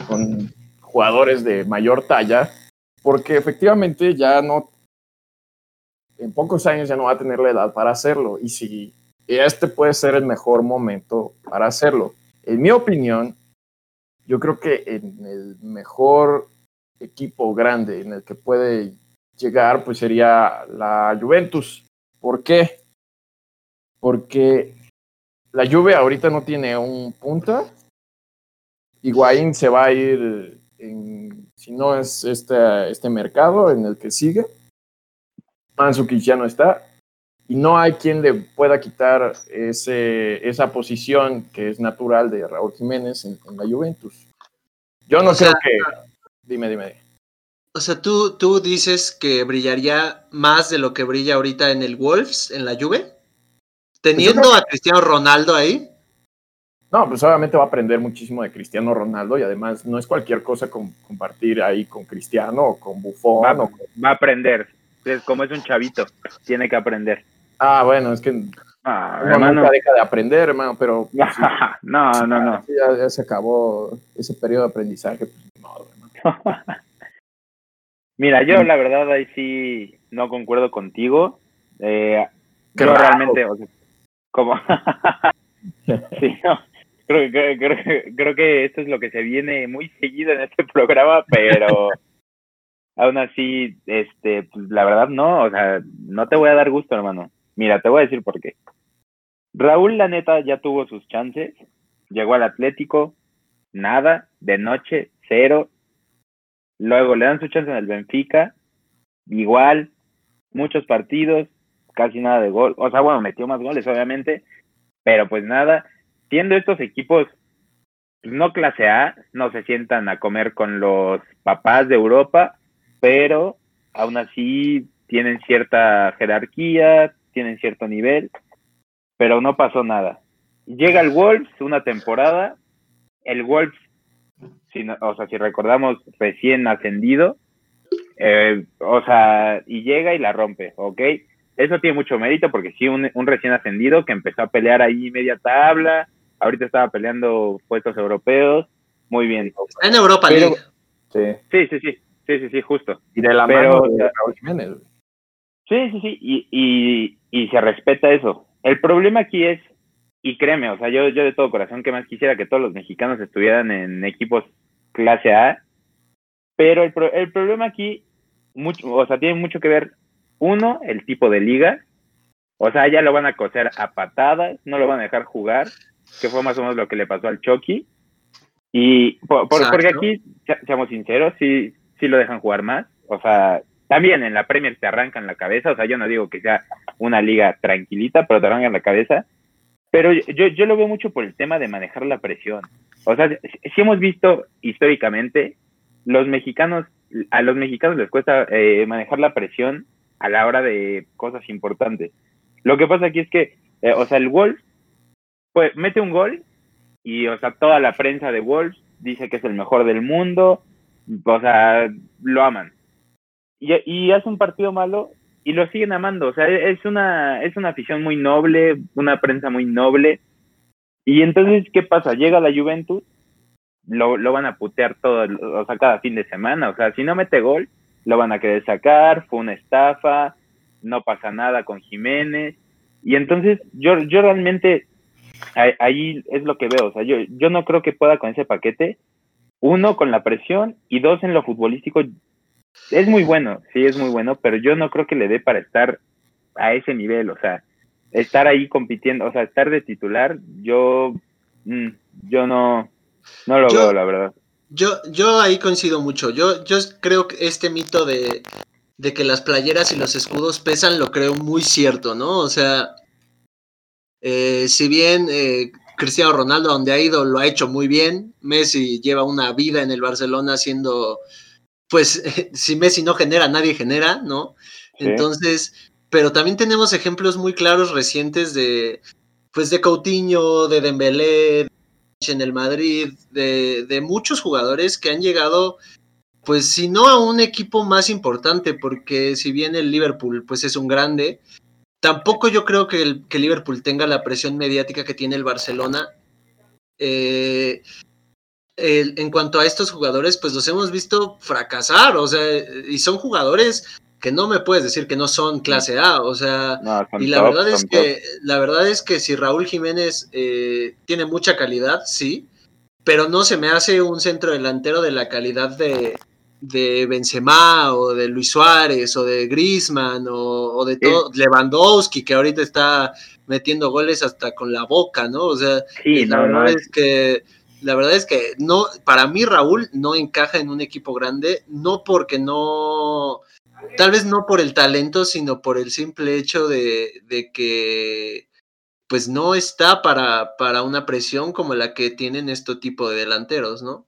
Speaker 1: con jugadores de mayor talla, porque efectivamente ya no, en pocos años ya no va a tener la edad para hacerlo, y si este puede ser el mejor momento para hacerlo. En mi opinión, yo creo que en el mejor equipo grande en el que puede llegar, pues sería la Juventus. ¿Por qué? Porque la Juve ahorita no tiene un punta. Higuaín se va a ir, en, si no es este, este mercado en el que sigue. Mandzukic ya no está. Y no hay quien le pueda quitar ese, esa posición que es natural de Raúl Jiménez en, en la Juventus. Yo no
Speaker 3: O sea,
Speaker 1: creo que... Dime, dime.
Speaker 3: O sea, ¿tú, tú dices que brillaría más de lo que brilla ahorita en el Wolves, en la Juve, teniendo a Cristiano Ronaldo ahí.
Speaker 1: No, pues obviamente va a aprender muchísimo de Cristiano Ronaldo y además no es cualquier cosa con, compartir ahí con Cristiano o con Buffon.
Speaker 2: Va,
Speaker 1: o con-
Speaker 2: va a aprender. Es como es un chavito, tiene que aprender.
Speaker 1: Ah, bueno, es que uno
Speaker 2: Ah, hermano.
Speaker 1: nunca deja de aprender, hermano, pero pues, sí,
Speaker 2: no, no, no.
Speaker 1: ya, ya se acabó ese periodo de aprendizaje. Pues, hermano.
Speaker 2: Mira, yo la verdad ahí sí no concuerdo contigo. Eh, yo realmente, o sea, como... sí, no. Creo, que- creo, que- creo que esto es lo que se viene muy seguido en este programa, pero aún así, este, pues, la verdad no, o sea, no te voy a dar gusto, hermano. Mira, te voy a decir por qué. Raúl, la neta, ya tuvo sus chances. Llegó al Atlético, nada, de noche, cero. Luego le dan su chance en el Benfica, igual, muchos partidos, casi nada de gol. O sea, bueno, metió más goles, obviamente, pero pues nada. Siendo estos equipos no clase A, no se sientan a comer con los papás de Europa, pero aún así tienen cierta jerarquía, tienen cierto nivel, pero no pasó nada. Llega el Wolves una temporada, el Wolves, si o sea, si recordamos, recién ascendido, eh, o sea, y llega y la rompe, ¿ok? Eso tiene mucho mérito porque sí, un, un recién ascendido que empezó a pelear ahí media tabla, ahorita estaba peleando puestos europeos, muy bien.
Speaker 3: Está en Europa League.
Speaker 2: Sí. sí, sí, sí, sí, sí, sí, justo.
Speaker 1: Y de la Pero, mano de Raúl Jiménez.
Speaker 2: Sí, sí, sí, y, y, y, se respeta eso. El problema aquí es, y créeme, o sea, yo, yo de todo corazón que más quisiera que todos los mexicanos estuvieran en equipos clase A, pero el, pro, el problema aquí, mucho, o sea, tiene mucho que ver, uno, el tipo de liga, o sea, ya lo van a coser a patadas, no lo van a dejar jugar, que fue más o menos lo que le pasó al Chucky. Y por, porque aquí, seamos sinceros, sí, sí lo dejan jugar más. O sea, también en la Premier te arrancan la cabeza. O sea, yo no digo que sea una liga tranquilita, pero te arrancan la cabeza. Pero yo, yo lo veo mucho por el tema de manejar la presión. O sea, si hemos visto históricamente, los mexicanos, a los mexicanos les cuesta eh, manejar la presión a la hora de cosas importantes. Lo que pasa aquí es que, eh, o sea, el Wolf pues mete un gol y, o sea, toda la prensa de Wolves dice que es el mejor del mundo, o sea, lo aman. Y, hace un partido malo y lo siguen amando, o sea, es una, es una afición muy noble, una prensa muy noble. Y entonces, ¿qué pasa? Llega la Juventus, lo, lo van a putear todo, o sea, cada fin de semana, o sea, si no mete gol, lo van a querer sacar, fue una estafa, no pasa nada con Jiménez. Y entonces yo, yo realmente ahí es lo que veo. O sea, yo, yo no creo que pueda con ese paquete. Uno, con la presión y dos, en lo futbolístico. Es muy bueno, sí, es muy bueno, pero yo no creo que le dé para estar a ese nivel. O sea, estar ahí compitiendo, o sea, estar de titular, yo, mm, yo no, no lo veo, la verdad.
Speaker 3: Yo, yo ahí coincido mucho. Yo, yo creo que este mito de, de que las playeras y los escudos pesan, lo creo muy cierto, ¿no? O sea, eh, si bien eh, Cristiano Ronaldo, donde ha ido, lo ha hecho muy bien, Messi lleva una vida en el Barcelona siendo, pues, si Messi no genera, nadie genera, ¿no? Entonces, pero también tenemos ejemplos muy claros recientes de, pues, de Coutinho, de Dembélé, en el Madrid, de, de muchos jugadores que han llegado pues si no a un equipo más importante, porque si bien el Liverpool pues es un grande, Tampoco yo creo que, el, que Liverpool tenga la presión mediática que tiene el Barcelona. Eh, en cuanto a estos jugadores, pues los hemos visto fracasar, o sea, y son jugadores que no me puedes decir que no son clase A, o sea, y la verdad es que la verdad es que si Raúl Jiménez eh, tiene mucha calidad, sí, pero no se me hace un centro delantero de la calidad de, de Benzema o de Luis Suárez o de Griezmann o, de todo, Lewandowski que ahorita está metiendo goles hasta con la boca, ¿no? O sea, la verdad es que la verdad es que no, para mí Raúl no encaja en un equipo grande, no porque no, tal vez no por el talento, sino por el simple hecho de, de que pues no está para, para una presión como la que tienen este tipo de delanteros, ¿no?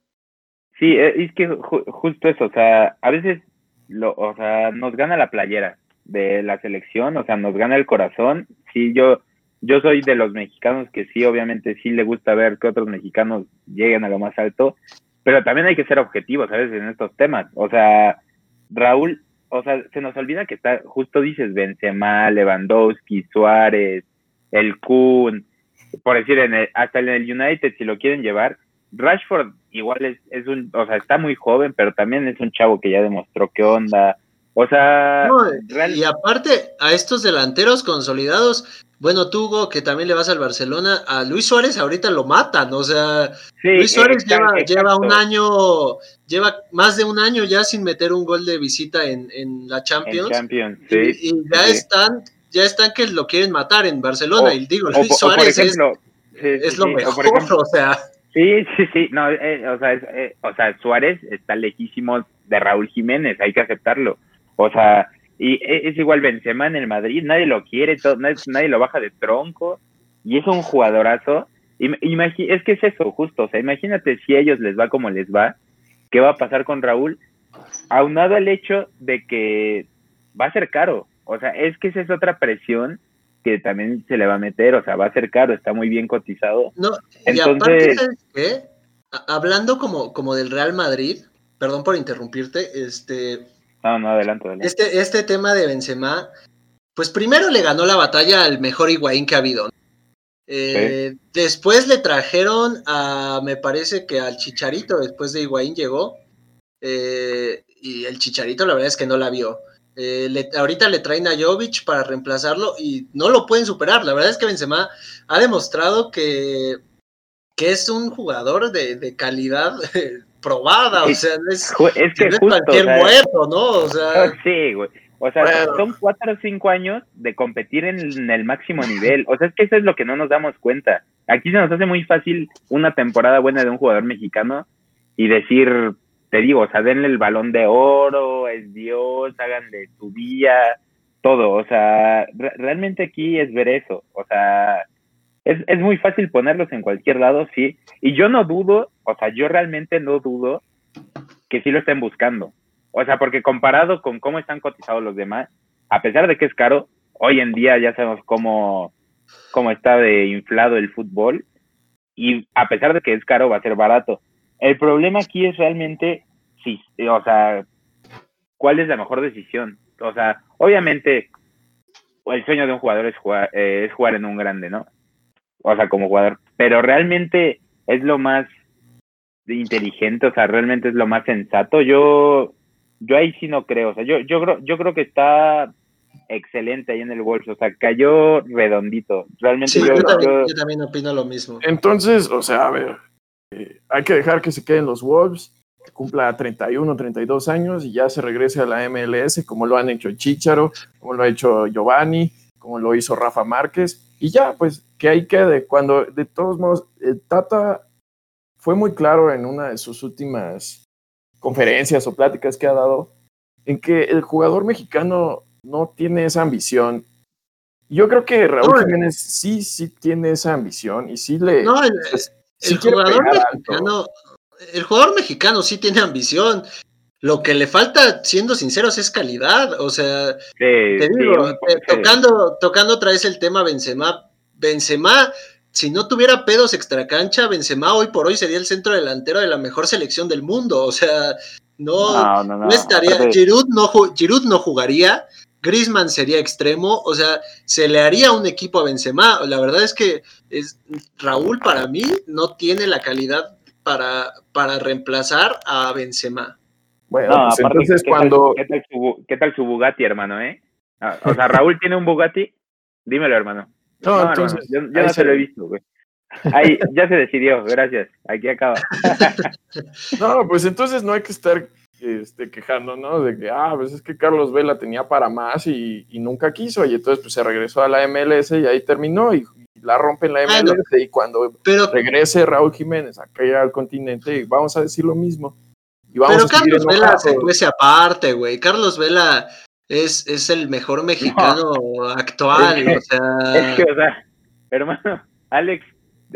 Speaker 2: Sí, eh, es que justo eso, o sea, a veces lo, o sea, nos gana la playera de la selección, o sea, nos gana el corazón. Sí, yo, yo soy de los mexicanos que sí, obviamente sí le gusta ver que otros mexicanos lleguen a lo más alto, pero también hay que ser objetivos veces en estos temas. O sea, Raúl, o sea, se nos olvida que está, justo dices Benzema, Lewandowski, Suárez, el Kun, por decir, en hasta en el United, si lo quieren llevar, Rashford igual es, es un, o sea, está muy joven, pero también es un chavo que ya demostró qué onda. O sea,
Speaker 3: y aparte a estos delanteros consolidados, bueno, tú, que también le vas al Barcelona, a Luis Suárez ahorita lo matan, o sea, Luis Suárez lleva, lleva, un año, lleva más de un año ya sin meter un gol de visita en, en la Champions.
Speaker 2: Champions
Speaker 3: y, ya están ya están que lo quieren matar en Barcelona. y digo, Luis Suárez es, lo mejor, o sea.
Speaker 2: Sí, sí, sí, no, eh, o, sea, eh, o sea, Suárez está lejísimo de Raúl Jiménez, hay que aceptarlo. O sea, y e, es igual Benzema en el Madrid, nadie lo quiere, todo, nadie, nadie lo baja de tronco, y es un jugadorazo. es que es eso, justo, o sea, imagínate si a ellos les va como les va, ¿qué va a pasar con Raúl? Aunado al hecho de que va a ser caro, o sea, es que esa es otra presión que también se le va a meter, o sea, va a ser caro, está muy bien cotizado.
Speaker 3: No, Entonces, qué? Hablando como, como del Real Madrid, perdón por interrumpirte, este...
Speaker 2: No, no, adelante,
Speaker 3: Este, este tema de Benzema, pues primero le ganó la batalla al mejor Higuaín que ha habido. Eh, después le trajeron a, me parece que al Chicharito, después de Higuaín llegó, eh, y el Chicharito la verdad es que no la vio. Eh, ahorita le traen a Jovic para reemplazarlo y no lo pueden superar. La verdad es que Benzema ha demostrado que, que es un jugador de, calidad probada. O sea, es,
Speaker 2: es que
Speaker 3: es cualquier muerto, ¿no? O sea,
Speaker 2: sí, güey. O sea, son cuatro o cinco años de competir en, el máximo nivel. O sea, es que eso es lo que no nos damos cuenta. Aquí se nos hace muy fácil una temporada buena de un jugador mexicano y decir, te digo, o sea, denle el balón de oro, es Dios, hagan de tu día, todo. O sea, realmente aquí es ver eso. O sea, es, es muy fácil ponerlos en cualquier lado, sí. Y yo no dudo, o sea, yo realmente no dudo que sí lo estén buscando. O sea, porque comparado con cómo están cotizados los demás, a pesar de que es caro, hoy en día ya sabemos cómo, cómo está de inflado el fútbol y a pesar de que es caro va a ser barato. El problema aquí es realmente, sí, o sea, cuál es la mejor decisión. O sea, obviamente el sueño de un jugador es jugar, eh, es jugar en un grande, ¿no? O sea, como jugador. Pero realmente es lo más inteligente, o sea, realmente es lo más sensato. Yo, yo ahí sí no creo. O sea, yo, yo, creo, yo creo que está excelente ahí en el Wolves, o sea, cayó redondito. Realmente
Speaker 3: yo, yo, también, opino lo mismo.
Speaker 1: Entonces, o sea, a ver, eh, hay que dejar que se queden los Wolves, cumpla 31, 32 años y ya se regrese a la MLS, como lo han hecho Chicharo, como lo ha hecho Giovanni, como lo hizo Rafa Márquez, y ya, pues que ahí quede. Cuando, de todos modos, el Tata fue muy claro en una de sus últimas conferencias o pláticas que ha dado, en que el jugador mexicano no tiene esa ambición. Yo creo que Raúl Jiménez sí, sí tiene esa ambición y sí le,
Speaker 3: no, el jugador mexicano, el jugador mexicano sí tiene ambición. Lo que le falta, siendo sinceros, es calidad. O sea, te digo, eh, tocando, tocando otra vez el tema Benzema, Benzema, si no tuviera pedos extracancha, Benzema hoy por hoy sería el centro delantero de la mejor selección del mundo. O sea, no, no, estaría. Giroud no, Giroud no jugaría. Grisman sería extremo, o sea, se le haría un equipo a Benzema. La verdad es que es, Raúl para mí no tiene la calidad para, para reemplazar a Benzema.
Speaker 2: Bueno, pues entonces ¿qué cuando... Tal, ¿qué, tal su, ¿qué, tal su, Bugatti, hermano, eh? Ah, o sea, Raúl tiene un Bugatti, dímelo, hermano. No, entonces, yo, no se lo he visto, güey. Ahí, ya se decidió, gracias. Aquí acaba.
Speaker 1: no, pues entonces no hay que estar este, quejando, ¿no? De que, ah, pues es que Carlos Vela tenía para más y, nunca quiso, y entonces pues se regresó a la MLS y ahí terminó y, la rompe en la MLS y cuando regrese Raúl Jiménez acá al continente vamos a decir lo mismo. Y vamos
Speaker 3: pero Carlos Vela se cuece aparte, güey. Carlos Vela es, es el mejor mexicano actual, o sea...
Speaker 2: Es que, o sea, hermano, Alex,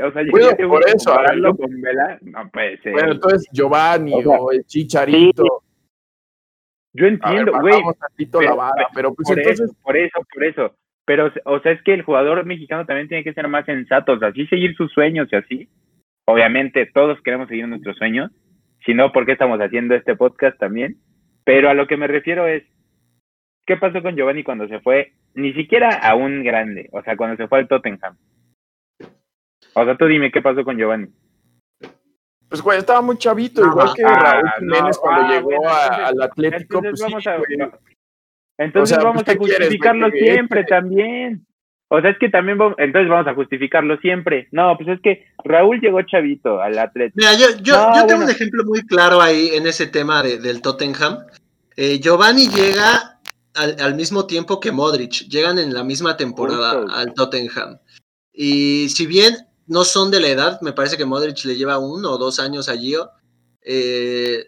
Speaker 2: o sea,
Speaker 1: yo por eso, hablarlo con Vela, no puede ser. Bueno, entonces Giovanni o, el Chicharito.
Speaker 2: Yo entiendo, güey. Pero, pero pues por entonces... Eso, por eso, por eso. Pero, o sea, es que el jugador mexicano también tiene que ser más sensato, o sea, así seguir sus sueños y así. Obviamente, todos queremos seguir nuestros sueños. Si no, ¿por qué estamos haciendo este podcast también? Pero a lo que me refiero es, ¿qué pasó con Giovanni cuando se fue? Ni siquiera a un grande, o sea, cuando se fue al Tottenham. O sea, tú dime qué pasó con Giovanni.
Speaker 1: Pues, güey, estaba muy chavito, igual que Raúl Jiménez cuando ah, llegó al Atlético.
Speaker 2: Entonces pues, vamos a, entonces vamos a justificarlo siempre también. O sea, es que también vamos, entonces vamos a justificarlo siempre. No, pues es que Raúl llegó chavito al Atlético.
Speaker 3: Mira, yo, yo, yo tengo un ejemplo muy claro ahí en ese tema de, del Tottenham. Eh, Giovanni llega al, mismo tiempo que Modric, llegan en la misma temporada al Tottenham. Y si bien no son de la edad, me parece que Modric le lleva uno o dos años a Gio, eh,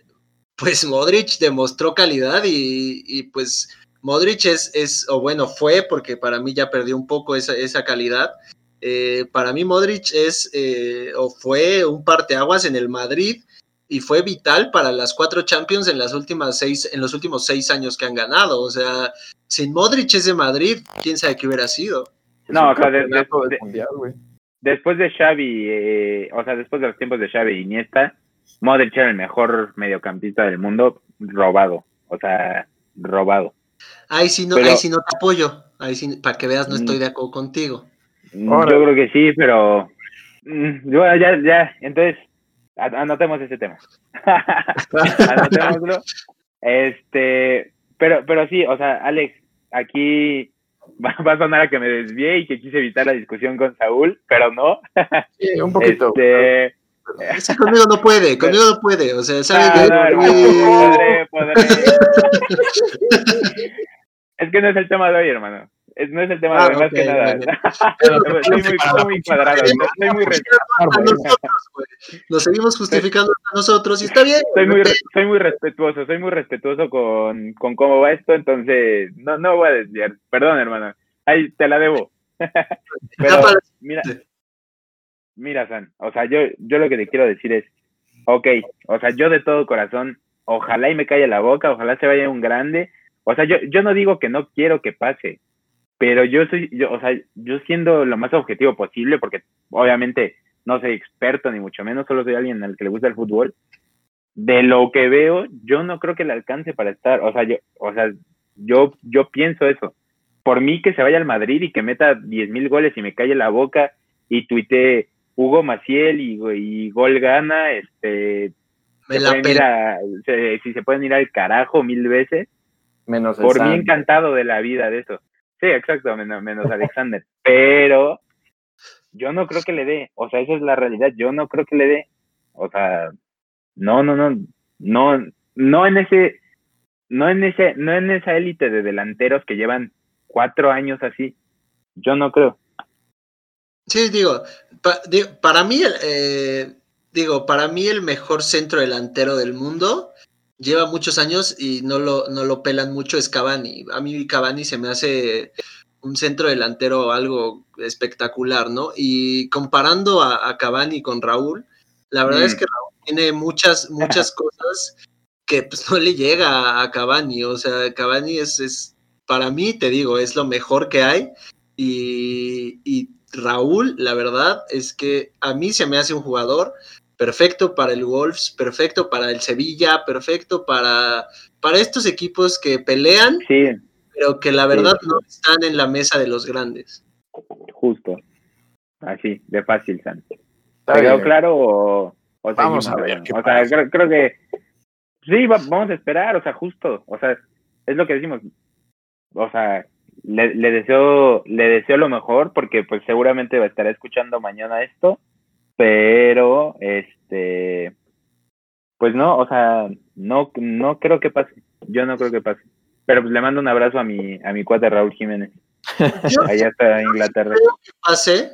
Speaker 3: pues Modric demostró calidad y, pues Modric es, es, o bueno, fue, porque para mí ya perdió un poco esa, esa calidad. Eh, para mí Modric es eh, o fue un parteaguas en el Madrid y fue vital para las cuatro Champions en las últimas seis, en los últimos seis años que han ganado. O sea, sin Modric es de Madrid, quién sabe qué hubiera sido.
Speaker 2: No, o sea, después de Xavi, eh, o sea, después de los tiempos de Xavi y Iniesta, Modric era el mejor mediocampista del mundo, robado, o sea, robado.
Speaker 3: Ahí sí no, ahí sí no te apoyo, ahí sí, para que veas, no estoy de acuerdo contigo.
Speaker 2: Mm, yo creo que sí, pero mm, ya, ya, entonces anotemos ese tema. Anotémoslo. Este, pero, pero sí, o sea, Alex, aquí va, a sonar a que me desvié y que quise evitar la discusión con Saúl, pero no.
Speaker 1: Sí, un poquito.
Speaker 3: Este, conmigo no puede, conmigo no puede, o sea, ¿sabe
Speaker 2: ah, que... podré, podré. es que no es el tema de hoy, hermano no es el tema de ah, más que nada. estoy muy, muy cuadrado, estoy muy
Speaker 3: Nos seguimos justificando a nosotros y está bien.
Speaker 2: Soy muy, soy muy respetuoso, soy muy respetuoso con, con cómo va esto, entonces no, no voy a desviar. Perdón, hermano. Ahí te la debo. Pero, mira, mira, San, o sea, yo, yo lo que te quiero decir es, ok, o sea, yo de todo corazón, ojalá y me calle la boca, ojalá se vaya un grande. O sea, yo, yo no digo que no quiero que pase, pero yo soy, yo, o sea, yo siendo lo más objetivo posible, porque obviamente no soy experto ni mucho menos, solo soy alguien al que le gusta el fútbol. De lo que veo, yo no creo que le alcance para estar, o sea, yo, o sea, yo, yo pienso eso. Por mí que se vaya al Madrid y que meta 10 mil goles y me calle la boca y tuite Hugo Maciel y, gol gana, este, si se pueden ir al carajo mil veces. Menos por mí encantado de la vida de eso. Sí, exacto, menos, Alexander. Pero yo no creo que le dé. O sea, esa es la realidad. Yo no creo que le dé. O sea, no, no, no, no, no en ese, no en ese, no en esa élite de delanteros que llevan cuatro años así. Yo no creo.
Speaker 3: Sí, digo, para mí, eh, digo, para mí el mejor centro delantero del mundo lleva muchos años y no lo, no lo pelan mucho es Cavani. A mí Cavani se me hace un centro delantero algo espectacular, ¿no? Y comparando a, Cavani con Raúl, la verdad es mm. que Raúl tiene muchas, muchas cosas que pues, no le llega a Cavani. O sea, Cavani es, es, para mí, te digo, es lo mejor que hay. Y, y Raúl, la verdad es que a mí se me hace un jugador perfecto para el Wolves, perfecto para el Sevilla, perfecto para, para estos equipos que pelean, pero que la verdad no están en la mesa de los grandes.
Speaker 2: Justo. Así, de fácil, Santi. ¿Te quedó claro o,
Speaker 1: Vamos a ver.
Speaker 2: O sea, creo, que sí, vamos a esperar, o sea, justo, o sea, es lo que decimos. O sea, le, le deseo le deseo lo mejor porque pues seguramente estará escuchando mañana esto pero este pues no, o sea, no no creo que pase. Yo no creo que pase. Pero pues le mando un abrazo a mi a mi cuate Raúl Jiménez. Allá está Inglaterra.
Speaker 3: Creo que pase,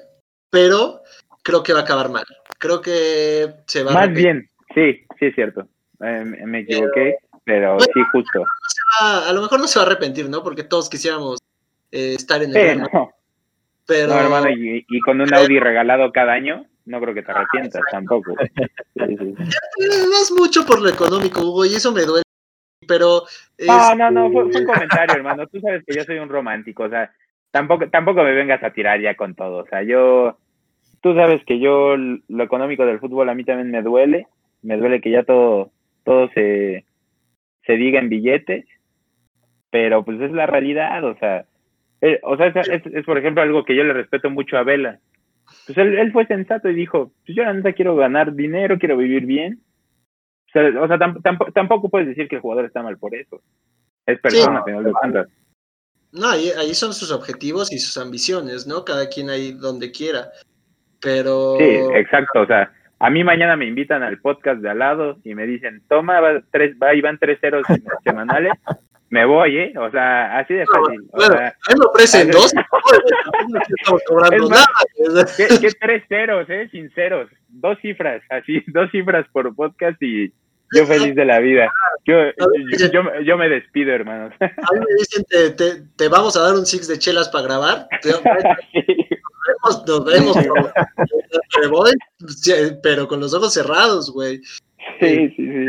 Speaker 3: pero creo que va a acabar mal. Creo que se va
Speaker 2: Más bien, sí, sí es cierto. Eh, me equivoqué, pero, sí, justo.
Speaker 3: a lo mejor no se va a arrepentir, ¿no? Porque todos quisiéramos eh, estar en el.
Speaker 2: no. Pero... No, hermano, y, y con un Audi regalado cada año no creo que te arrepientas tampoco.
Speaker 3: No es mucho por lo económico, Hugo, y eso me duele. Pero.
Speaker 2: No, no, no, fue, un comentario, hermano. Tú sabes que yo soy un romántico, o sea, tampoco, tampoco me vengas a tirar ya con todo. O sea, yo. Tú sabes que yo, lo económico del fútbol a mí también me duele. Me duele que ya todo, todo se, se diga en billetes. Pero pues es la realidad, o sea. Eh, o sea, es, es, por ejemplo algo que yo le respeto mucho a Vela pues él, fue sensato y dijo, pues yo la quiero ganar dinero, quiero vivir bien. O sea, tampoco puedes decir que el jugador está mal por eso. Es persona, sí, no,
Speaker 3: No, ahí, ahí, son sus objetivos y sus ambiciones, ¿no? Cada quien ahí donde quiera. Pero...
Speaker 2: Sí, exacto. O sea, a mí mañana me invitan al podcast de al lado y me dicen, toma, va, tres, va y van tres ceros semanales. Me voy, ¿eh? O sea, así de fácil. o
Speaker 3: Bueno,
Speaker 2: sea,
Speaker 3: a mí me ofrecen dos. Estamos cobrando nada.
Speaker 2: ¿qué, qué tres ceros, eh? Sinceros. Dos cifras, así, dos cifras por podcast y yo feliz de la vida. Yo, yo, yo, yo me despido, hermanos.
Speaker 3: A mí me dicen, te, te, te vamos a dar un six de chelas para grabar. Nos vemos, nos vemos. Me voy, pero con los ojos cerrados, güey.
Speaker 2: Sí, sí, sí.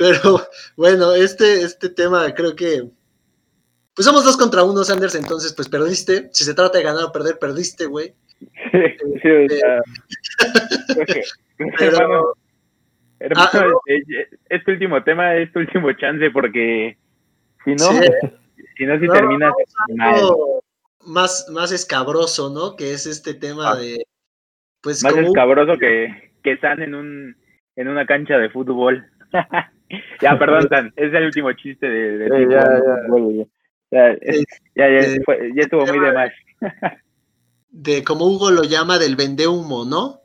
Speaker 3: Pero bueno, este, este tema creo que. Pues somos dos contra uno, Sanders, entonces pues perdiste. Si se trata de ganar o perder, perdiste, güey.
Speaker 2: Sí, sí, o sea,
Speaker 3: Pero-
Speaker 2: hermano, hermano,
Speaker 3: Ah, no.
Speaker 2: eh, este último tema es tu último chance porque si no,
Speaker 3: Sí.
Speaker 2: si no, si
Speaker 3: No,
Speaker 2: terminas mal.
Speaker 3: Más, más escabroso, ¿no? Que es este tema
Speaker 2: Ah.
Speaker 3: de. Pues
Speaker 2: Más
Speaker 3: como
Speaker 2: escabroso que, que San en un en una cancha de fútbol. ya, perdón, es el último chiste de, de
Speaker 1: Sí, ya,
Speaker 2: de
Speaker 1: ya.
Speaker 2: Ya,
Speaker 3: Eh,
Speaker 2: ya, ya, fue- ya estuvo muy de más.
Speaker 3: de como Hugo lo llama, del vendehumo, ¿no?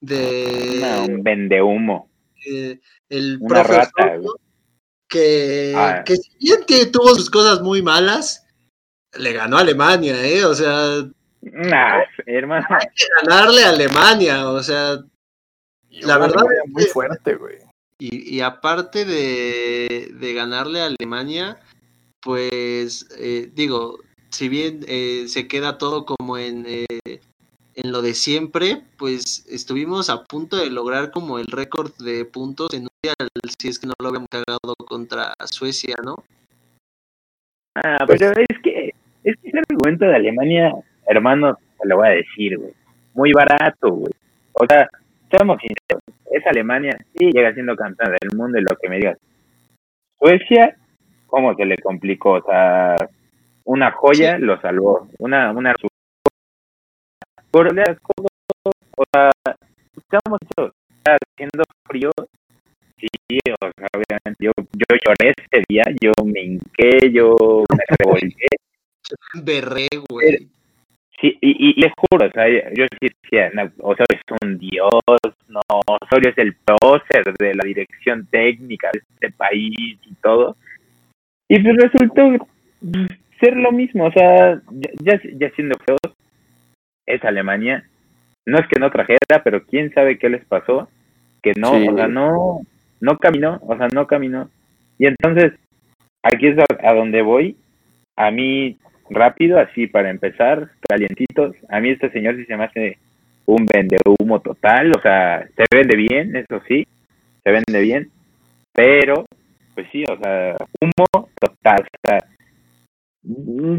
Speaker 3: De
Speaker 2: No, un vende humo.
Speaker 3: eh, el
Speaker 2: Una
Speaker 3: profesor
Speaker 2: rata,
Speaker 3: ¿no? que,
Speaker 2: Ah.
Speaker 3: que si bien que tuvo sus cosas muy malas, le ganó a Alemania, ¿eh? O sea,
Speaker 2: Nah, hermano.
Speaker 3: ganarle a Alemania, o sea, La verdad es
Speaker 1: muy
Speaker 3: que-
Speaker 1: fuerte, güey.
Speaker 3: Y, y aparte de, de ganarle a Alemania, pues eh, digo, si bien eh, se queda todo como en, eh, en lo de siempre, pues estuvimos a punto de lograr como el récord de puntos en un mundial, si es que no lo habíamos cagado contra Suecia, ¿no?
Speaker 2: Ah, pero es que, es que ese argumento de Alemania, hermano, te lo voy a decir, güey. Muy barato, güey. O sea, seamos sinceros, es Alemania, sí, llega siendo campeón del mundo y lo que me digas. Suecia, ¿cómo se le complicó? O sea, una joya lo salvó. Una, una por las cosas, o sea, sinceros, está haciendo frío. Sí, o sea, obviamente yo, yo lloré ese día, yo me hinqué, yo me revolqué.
Speaker 3: Berré, güey.
Speaker 2: Sí, y, y les juro, o sea, yo sí decía, no, Osorio es un dios, no, Osorio es el prócer de la dirección técnica de este país y todo. Y pues resultó ser lo mismo, o sea, ya, ya siendo feos, es Alemania. No es que no trajera, pero quién sabe qué les pasó, que no,
Speaker 1: Sí.
Speaker 2: o sea, no, no caminó, o sea, no caminó. Y entonces, aquí es a, a donde voy. A mí, rápido, así para empezar, calientitos, a mí este señor sí se me hace un vende humo total, o sea, se vende bien, eso sí, se vende bien, pero, pues sí, o sea, humo total, o sea,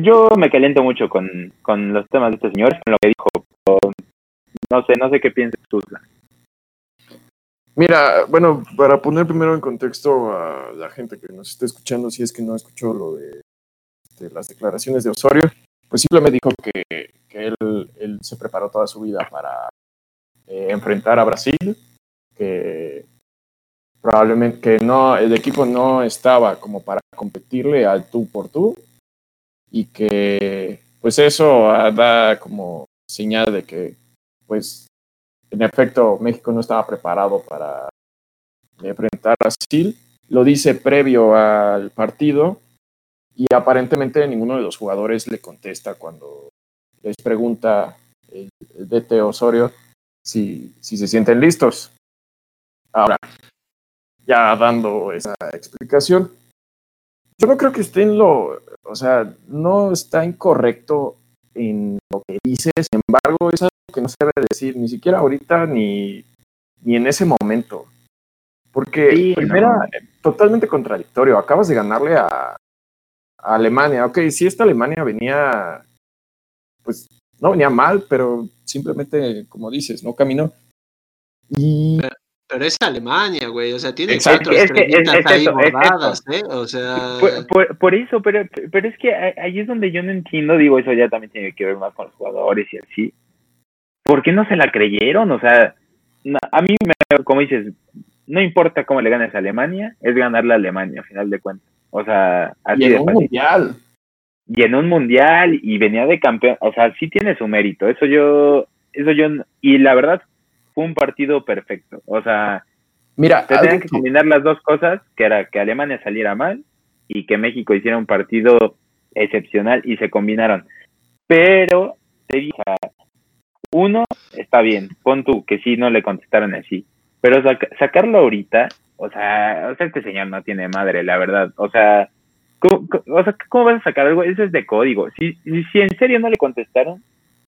Speaker 2: yo me caliento mucho con, con los temas de este señor, con lo que dijo, no sé, no sé qué piensas tú.
Speaker 1: Mira, bueno, para poner primero en contexto a la gente que nos está escuchando, si es que no escuchó lo de, de las declaraciones de Osorio, pues simplemente dijo que, que él, se preparó toda su vida para eh, enfrentar a Brasil, que probablemente que no, el equipo no estaba como para competirle al tú por tú y que pues eso da como señal de que pues en efecto, México no estaba preparado para enfrentar a Brasil. Lo dice previo al partido y aparentemente ninguno de los jugadores le contesta cuando les pregunta el, el DT Osorio si, si se sienten listos. Ahora, ya dando esa explicación, yo no creo que esté en lo, o sea, no está incorrecto en lo que dice, sin embargo, es algo que no se debe decir, ni siquiera ahorita ni, ni en ese momento. Porque
Speaker 2: Sí,
Speaker 1: pues,
Speaker 2: no.
Speaker 1: totalmente contradictorio. Acabas de ganarle a Alemania. Ok, sí, esta Alemania venía, pues no venía mal, pero simplemente, como dices, no caminó. Y
Speaker 3: Pero es Alemania, güey. O sea, tiene
Speaker 2: Exacto,
Speaker 3: cuatro
Speaker 2: es que es-
Speaker 3: estrellitas
Speaker 2: es
Speaker 3: ahí
Speaker 2: eso, es
Speaker 3: bordadas, ¿eh? O sea,
Speaker 2: Por, por, por eso, pero, pero es que ahí es donde yo no entiendo, digo, eso ya también tiene que ver más con los jugadores y así. ¿Por qué no se la creyeron? O sea, a mí, me, como dices, no importa cómo le ganes a Alemania, es ganarle a Alemania, a final de cuentas. O sea, así
Speaker 1: y en
Speaker 2: de
Speaker 1: un
Speaker 2: fácil.
Speaker 1: mundial.
Speaker 2: Y en un mundial y venía de campeón, o sea, sí tiene su mérito. Eso yo, eso yo, y la verdad, fue un partido perfecto. O sea,
Speaker 1: Mira,
Speaker 2: se tenían que combinar las dos cosas, que era que Alemania saliera mal y que México hiciera un partido excepcional y se combinaron. Pero, te dije, uno, está bien, pon tú que sí, no le contestaron así, pero sacarlo ahorita, o sea, o sea, este señor no tiene madre, la verdad, o sea, ¿cómo, o sea, ¿cómo vas a sacar algo? Eso es de código. Si, si en serio no le contestaron,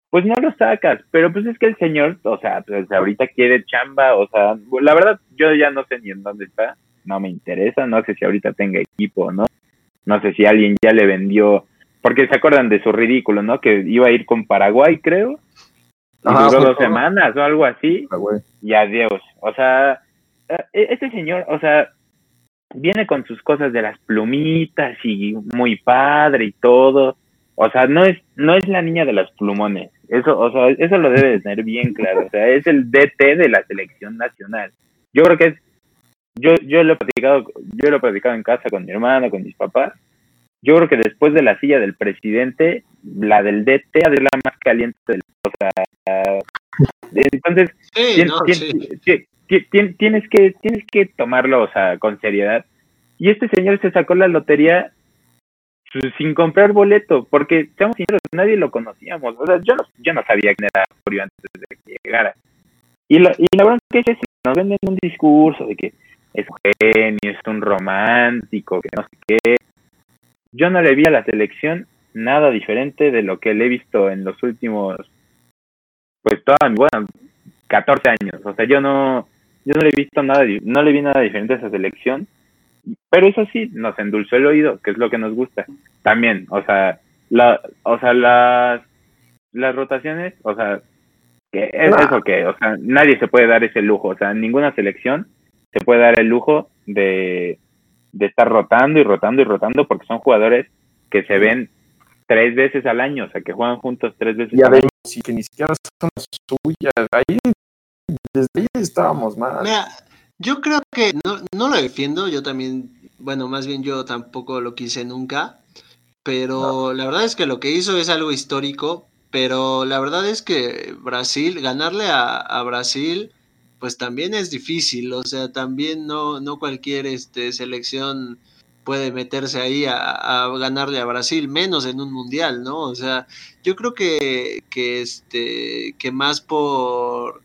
Speaker 2: pues no lo sacas, pero pues es que el señor, o sea, pues ahorita quiere chamba, o sea, la verdad yo ya no sé ni en dónde está, no me interesa, no sé si ahorita tenga equipo o no, no sé si alguien ya le vendió, porque se acuerdan de su ridículo, ¿no? Que iba a ir con Paraguay, creo, y duró dos semanas o algo así, y adiós, o sea, este señor, o sea, viene con sus cosas de las plumitas y muy padre y todo, o sea, no es, no es la niña de los plumones. Eso, o sea, eso lo debe de tener bien claro. O sea, es el DT de la selección nacional. Yo creo que es, yo, yo lo he platicado, yo lo he platicado en casa con mi hermano, con mis papás. Yo creo que después de la silla del presidente, la del DT es la más caliente del, o sea, entonces tienes, tienes, que tienes que tomarlo, o sea, con seriedad. Y este señor se sacó la lotería sin comprar boleto, porque, seamos sinceros, nadie lo conocíamos. O sea, yo no, yo no sabía quién era Osorio antes de que llegara. Y la, y la verdad es que nos venden un discurso de que es un genio, es un romántico, que no sé qué. Yo no le vi a la selección nada diferente de lo que le he visto en los últimos, pues, todas, bueno, 14 años. O sea, yo no, yo no le he visto nada, no le vi nada diferente a esa selección pero eso sí, nos endulzó el oído, que es lo que nos gusta. También, o sea, la, o sea, las, las rotaciones, o sea, que es eso que, o sea, nadie se puede dar ese lujo, o sea, ninguna selección se puede dar el lujo de, de estar rotando y rotando y rotando porque son jugadores que se ven tres veces al año, o sea, que juegan juntos tres veces
Speaker 1: al año. Y que ni siquiera son suyas, ahí, desde ahí estábamos mal.
Speaker 3: Yo creo que no, no lo defiendo, yo también, bueno, más bien yo tampoco lo quise nunca, pero la verdad es que lo que hizo es algo histórico, pero la verdad es que Brasil, ganarle a, Brasil, pues también es difícil, o sea, también no, no cualquier este, selección puede meterse ahí a, a, ganarle a Brasil, menos en un mundial, ¿no? O sea, yo creo que, que, este, que más por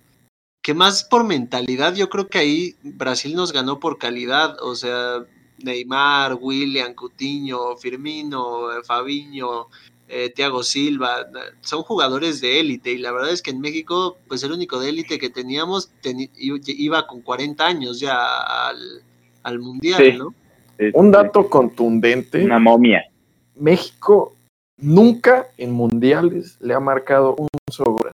Speaker 3: que más por mentalidad, yo creo que ahí Brasil nos ganó por calidad, o sea, Neymar, William, Coutinho, Firmino, Fabiño, eh, Thiago Silva, son jugadores de élite y la verdad es que en México, pues el único de élite que teníamos iba con 40 años ya al, Mundial, ¿no?
Speaker 1: Un dato contundente.
Speaker 2: Una momia.
Speaker 1: México nunca en mundiales le ha marcado un solo gol.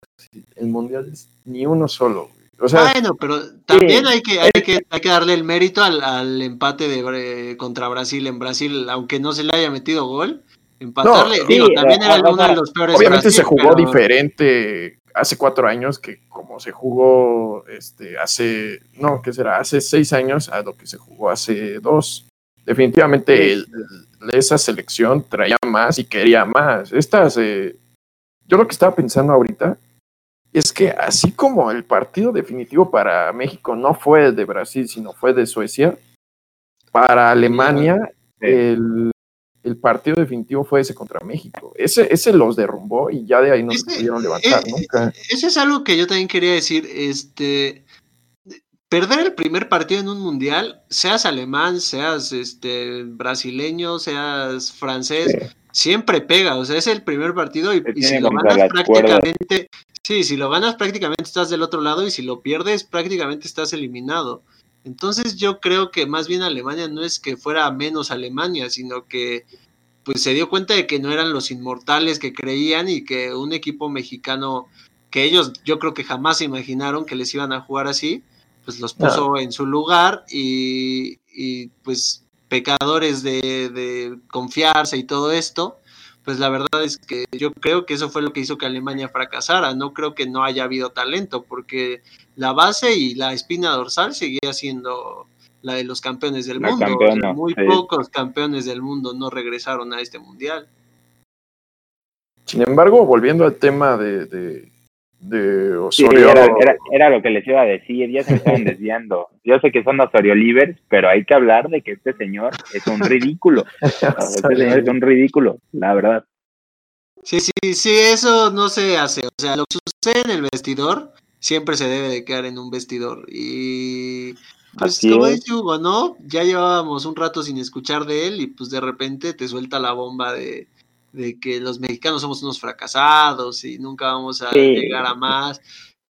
Speaker 1: En mundiales ni uno solo
Speaker 3: bueno, pero también hay, que, hay, que, hay que darle el mérito al, empate de, contra Brasil en Brasil, aunque no se le haya metido gol. Empatarle, digo, también era uno de los peores.
Speaker 1: Obviamente se jugó diferente hace cuatro años que como se jugó este, hace, no, ¿qué será? Hace seis años a lo que se jugó hace dos. Definitivamente esa selección traía más y quería más. Estas, yo lo que estaba pensando ahorita es que así como el partido definitivo para México no fue el de Brasil, sino fue de Suecia, para Alemania el, partido definitivo fue ese contra México. Ese, ese los derrumbó y ya de ahí no se pudieron levantar eh, nunca.
Speaker 3: Eso es algo que yo también quería decir. Este, perder el primer partido en un mundial, seas alemán, seas este, brasileño, seas francés, siempre pega. O sea, es el primer partido y, y si lo ganas prácticamente Sí, si lo ganas prácticamente estás del otro lado y si lo pierdes prácticamente estás eliminado. Entonces yo creo que más bien Alemania no es que fuera menos Alemania, sino que pues se dio cuenta de que no eran los inmortales que creían y que un equipo mexicano que ellos yo creo que jamás se imaginaron que les iban a jugar así, pues los puso en su lugar y, y pues pecadores de, de, confiarse y todo esto, pues la verdad es que yo creo que eso fue lo que hizo que Alemania fracasara. No creo que no haya habido talento, porque la base y la espina dorsal seguía siendo la de los campeones del mundo. Muy pocos campeones del mundo no regresaron a este mundial.
Speaker 1: Sin embargo, volviendo al tema de, de Osorio.
Speaker 2: era, era- era lo que les iba a decir, ya se me estaban desviando. Yo sé que son Osorio Livers, pero hay que hablar de que este señor es un ridículo. Este señor es un ridículo, la verdad.
Speaker 3: Sí, sí, sí, eso no se hace. O sea, lo que sucede en el vestidor siempre se debe de quedar en un vestidor. Y pues
Speaker 2: Así
Speaker 3: como dice Hugo, ¿no? Ya llevábamos un rato sin escuchar de él y pues de repente te suelta la bomba de, de que los mexicanos somos unos fracasados y nunca vamos a
Speaker 2: Sí.
Speaker 3: llegar a más.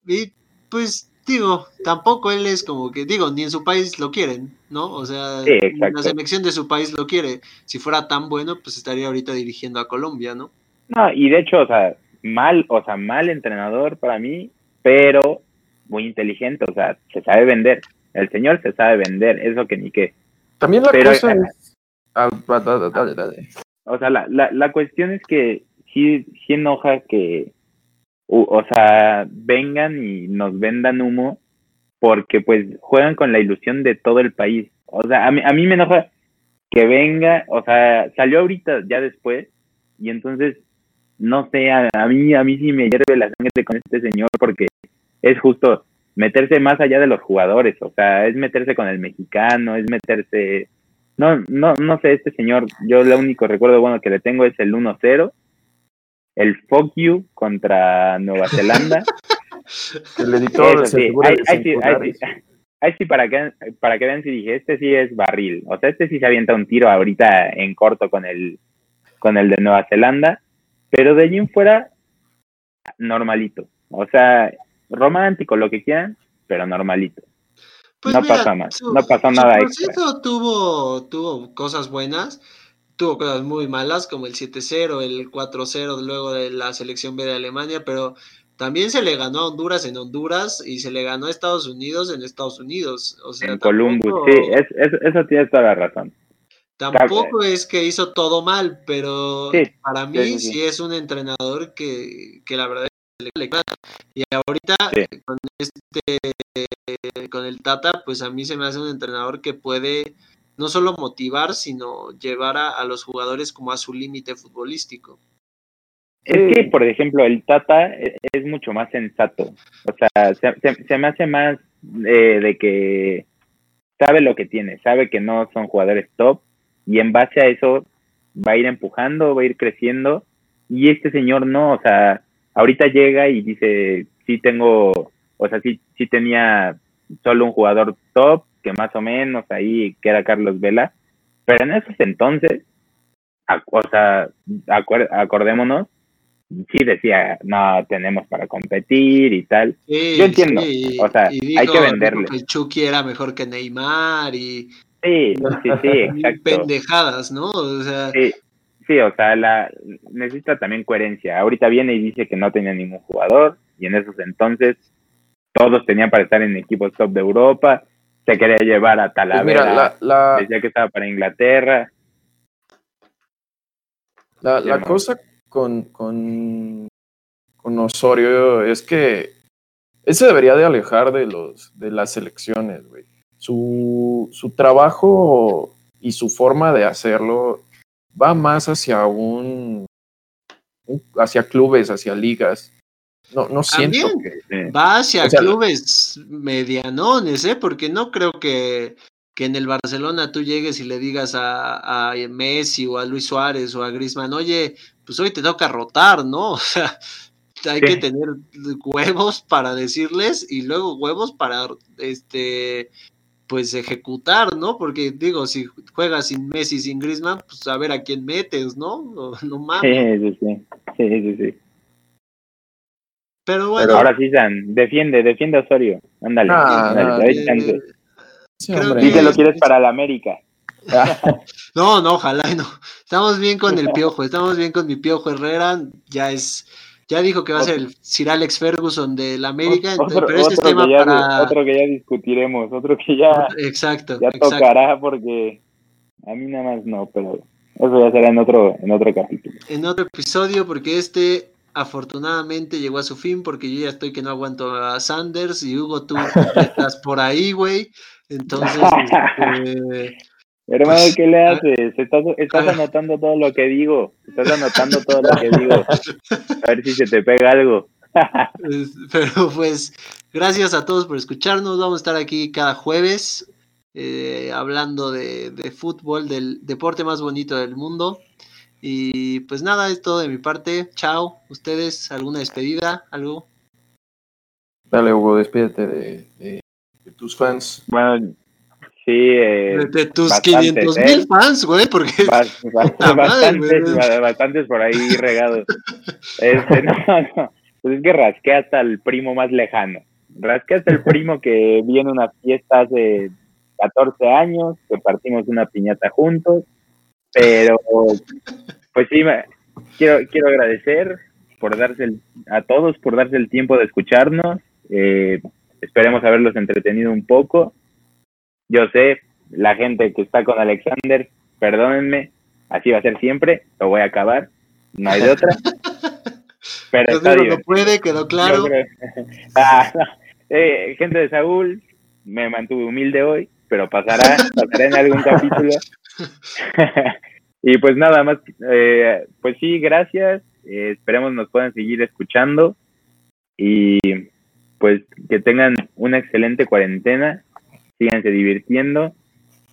Speaker 3: Y pues digo, tampoco él es como que, digo, ni en su país lo quieren, ¿no? O sea,
Speaker 2: Sí,
Speaker 3: la selección de su país lo quiere. Si fuera tan bueno, pues estaría ahorita dirigiendo a Colombia, ¿no?
Speaker 2: No, y de hecho, o sea, mal, o sea, mal entrenador para mí, pero muy inteligente, o sea, se sabe vender. El señor se sabe vender, eso que ni qué.
Speaker 1: También la
Speaker 2: Pero-
Speaker 1: cosa es.
Speaker 2: O sea, la, la, la cuestión es que sí, sí enoja que, o sea, vengan y nos vendan humo porque pues juegan con la ilusión de todo el país. O sea, a mí, a mí me enoja que venga, o sea, salió ahorita ya después y entonces, no sé, a, a mí, a mí sí me hierve la sangre con este señor porque es justo meterse más allá de los jugadores, o sea, es meterse con el mexicano, es meterse no, no, no sé, este señor, yo el único recuerdo bueno que le tengo es el 1-0, el fuck you contra Nueva Zelanda.
Speaker 1: El editor
Speaker 2: Eso sí, sí, sí para que, para que vean si dije, este sí es barril, o sea, este sí se avienta un tiro ahorita en corto con el, con el de Nueva Zelanda, pero de allí en fuera, normalito, o sea, romántico, lo que quieran, pero normalito.
Speaker 3: Pues
Speaker 2: No
Speaker 3: mira,
Speaker 2: pasa más,
Speaker 3: su-
Speaker 2: no pasó
Speaker 3: su
Speaker 2: nada
Speaker 3: proceso tuvo, tuvo cosas buenas, tuvo cosas muy malas, como el 7-0, el 4-0 luego de la selección B de Alemania, pero también se le ganó a Honduras en Honduras y se le ganó a Estados Unidos en Estados Unidos. O sea,
Speaker 2: en Columbus,
Speaker 3: tampoco-
Speaker 2: sí, es, es- eso tienes toda la razón.
Speaker 3: Tampoco es que hizo todo mal, pero
Speaker 2: Sí,
Speaker 3: para mí
Speaker 2: sí,
Speaker 3: sí,
Speaker 2: sí, sí.
Speaker 3: es un entrenador que, que la verdad Y ahorita
Speaker 2: Sí.
Speaker 3: con este con el Tata, pues a mí se me hace un entrenador que puede no solo motivar, sino llevar a, a los jugadores como a su límite futbolístico.
Speaker 2: Es que, por ejemplo, el Tata e- es mucho más sensato. O sea, se, se- se me hace más eh, de que sabe lo que tiene, sabe que no son jugadores top y en base a eso va a ir empujando, va a ir creciendo y este señor no, o sea, ahorita llega y dice, sí tengo, o sea, sí, sí tenía solo un jugador top, que más o menos ahí, que era Carlos Vela, pero en esos entonces, o sea, acordémonos, sí decía, no, tenemos para competir y tal.
Speaker 3: Sí,
Speaker 2: Yo entiendo,
Speaker 3: sí,
Speaker 2: o sea, hay que venderle.
Speaker 3: el Chucky era mejor que Neymar y,
Speaker 2: Sí, sí, sí, exacto.
Speaker 3: pendejadas, ¿no? O sea,
Speaker 2: Sí, sí, o sea, la, necesita también coherencia. Ahorita viene y dice que no tenía ningún jugador y en esos entonces todos tenían para estar en equipos top de Europa. Se quería llevar a
Speaker 1: Pues
Speaker 2: Talavera,
Speaker 1: mira, la, la,
Speaker 2: decía que estaba para Inglaterra.
Speaker 1: La, cosa con, con, con Osorio es que él se debería de alejar de, los, de las elecciones, güey. Su, su trabajo y su forma de hacerlo va más hacia un, un- hacia clubes, hacia ligas. No, no siento
Speaker 3: También.
Speaker 1: que
Speaker 2: Sí.
Speaker 3: Va hacia
Speaker 1: O sea,
Speaker 3: clubes medianones, ¿eh? Porque no creo que, que en el Barcelona tú llegues y le digas a, a Messi o a Luis Suárez o a Griezmann, oye, pues hoy te toca rotar, ¿no? O sea, hay
Speaker 2: Sí.
Speaker 3: que tener huevos para decirles y luego huevos para, este, pues ejecutar, ¿no? Porque digo, si juegas sin Messi, sin Griezmann, pues a ver a quién metes, ¿no? No, no mames.
Speaker 2: Sí, sí, sí. Sí, sí, sí.
Speaker 3: Pero bueno,
Speaker 2: Ahora sí, San, defiende, defiende a Osorio. Ándale,
Speaker 1: Ah,
Speaker 2: ándale,
Speaker 3: eh,
Speaker 2: que lo
Speaker 3: es-
Speaker 2: quieres para la América.
Speaker 3: No, no, ojalá no. Estamos bien con el piojo, estamos bien con mi piojo Herrera. Ya es, ya dijo que va a ser el Sir Alex Ferguson del América, entonces-
Speaker 2: Otro,
Speaker 3: pero este es
Speaker 2: otro
Speaker 3: tema
Speaker 2: que ya,
Speaker 3: para.
Speaker 2: otro que ya discutiremos, otro que ya,
Speaker 3: Exacto,
Speaker 2: ya
Speaker 3: exacto.
Speaker 2: tocará porque a mí nada más no, pero eso ya será en otro, en otro capítulo.
Speaker 3: En otro episodio, porque este afortunadamente llegó a su fin, porque yo ya estoy que no aguanto a Sanders y Hugo, tú estás por ahí, güey. Entonces, este,
Speaker 2: Hermano,
Speaker 3: Pues,
Speaker 2: ¿qué le haces? Estás, estás anotando todo lo que digo. Estás anotando todo lo que digo. A ver si se te pega algo.
Speaker 3: Pero pues, gracias a todos por escucharnos. Vamos a estar aquí cada jueves eh, hablando de, de, fútbol, del deporte más bonito del mundo. Y pues nada, es todo de mi parte. Chao. ¿Ustedes alguna despedida? ¿Algo?
Speaker 1: Dale, Hugo, despídete de, de, tus fans.
Speaker 2: Bueno, sí. Eh,
Speaker 3: de, tus 500 mil ¿eh? fans, güey, porque.
Speaker 2: bastantes, bastantes por ahí regados. Este, no, no. Pues es que rasqué hasta el primo más lejano. Rasqué hasta el primo que viene una fiesta hace 14 años, que partimos una piñata juntos, pero pues sí, quiero, quiero agradecer por darse a todos por darse el tiempo de escucharnos. Eh, esperemos haberlos entretenido un poco. Yo sé, la gente que está con Alexander, perdónenme, así va a ser siempre, lo voy a acabar, no hay de otra.
Speaker 3: Pero no puede, quedó claro.
Speaker 2: Ah, eh, gente de Saúl, me mantuve humilde hoy, pero pasará, pasará en algún capítulo. y pues nada más, eh, pues sí, gracias. Eh, esperemos nos puedan seguir escuchando y pues que tengan una excelente cuarentena, síganse divirtiendo,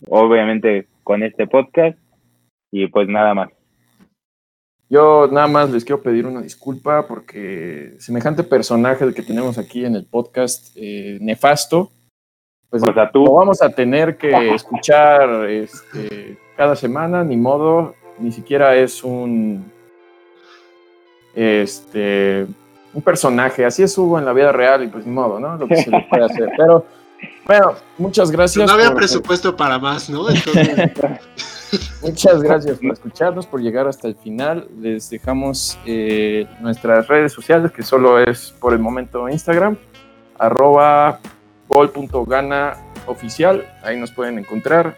Speaker 2: obviamente con este podcast y pues nada más.
Speaker 1: Yo nada más les quiero pedir una disculpa porque semejante personaje que tenemos aquí en el podcast, eh, nefasto, pues tú. lo vamos a tener que escuchar este, cada semana, ni modo, ni siquiera es un este un personaje, así es Hugo en la vida real y pues ni modo, ¿no? Lo que se le puede hacer. Pero bueno, muchas gracias.
Speaker 3: no había presupuesto para más, ¿no?
Speaker 1: muchas gracias por escucharnos, por llegar hasta el final. Les dejamos eh, nuestras redes sociales, que solo es por el momento Instagram, arroba gol.gana oficial, ahí nos pueden encontrar.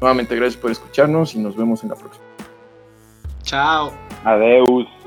Speaker 1: Nuevamente gracias por escucharnos y nos vemos en la próxima.
Speaker 3: Chao.
Speaker 2: Adeus.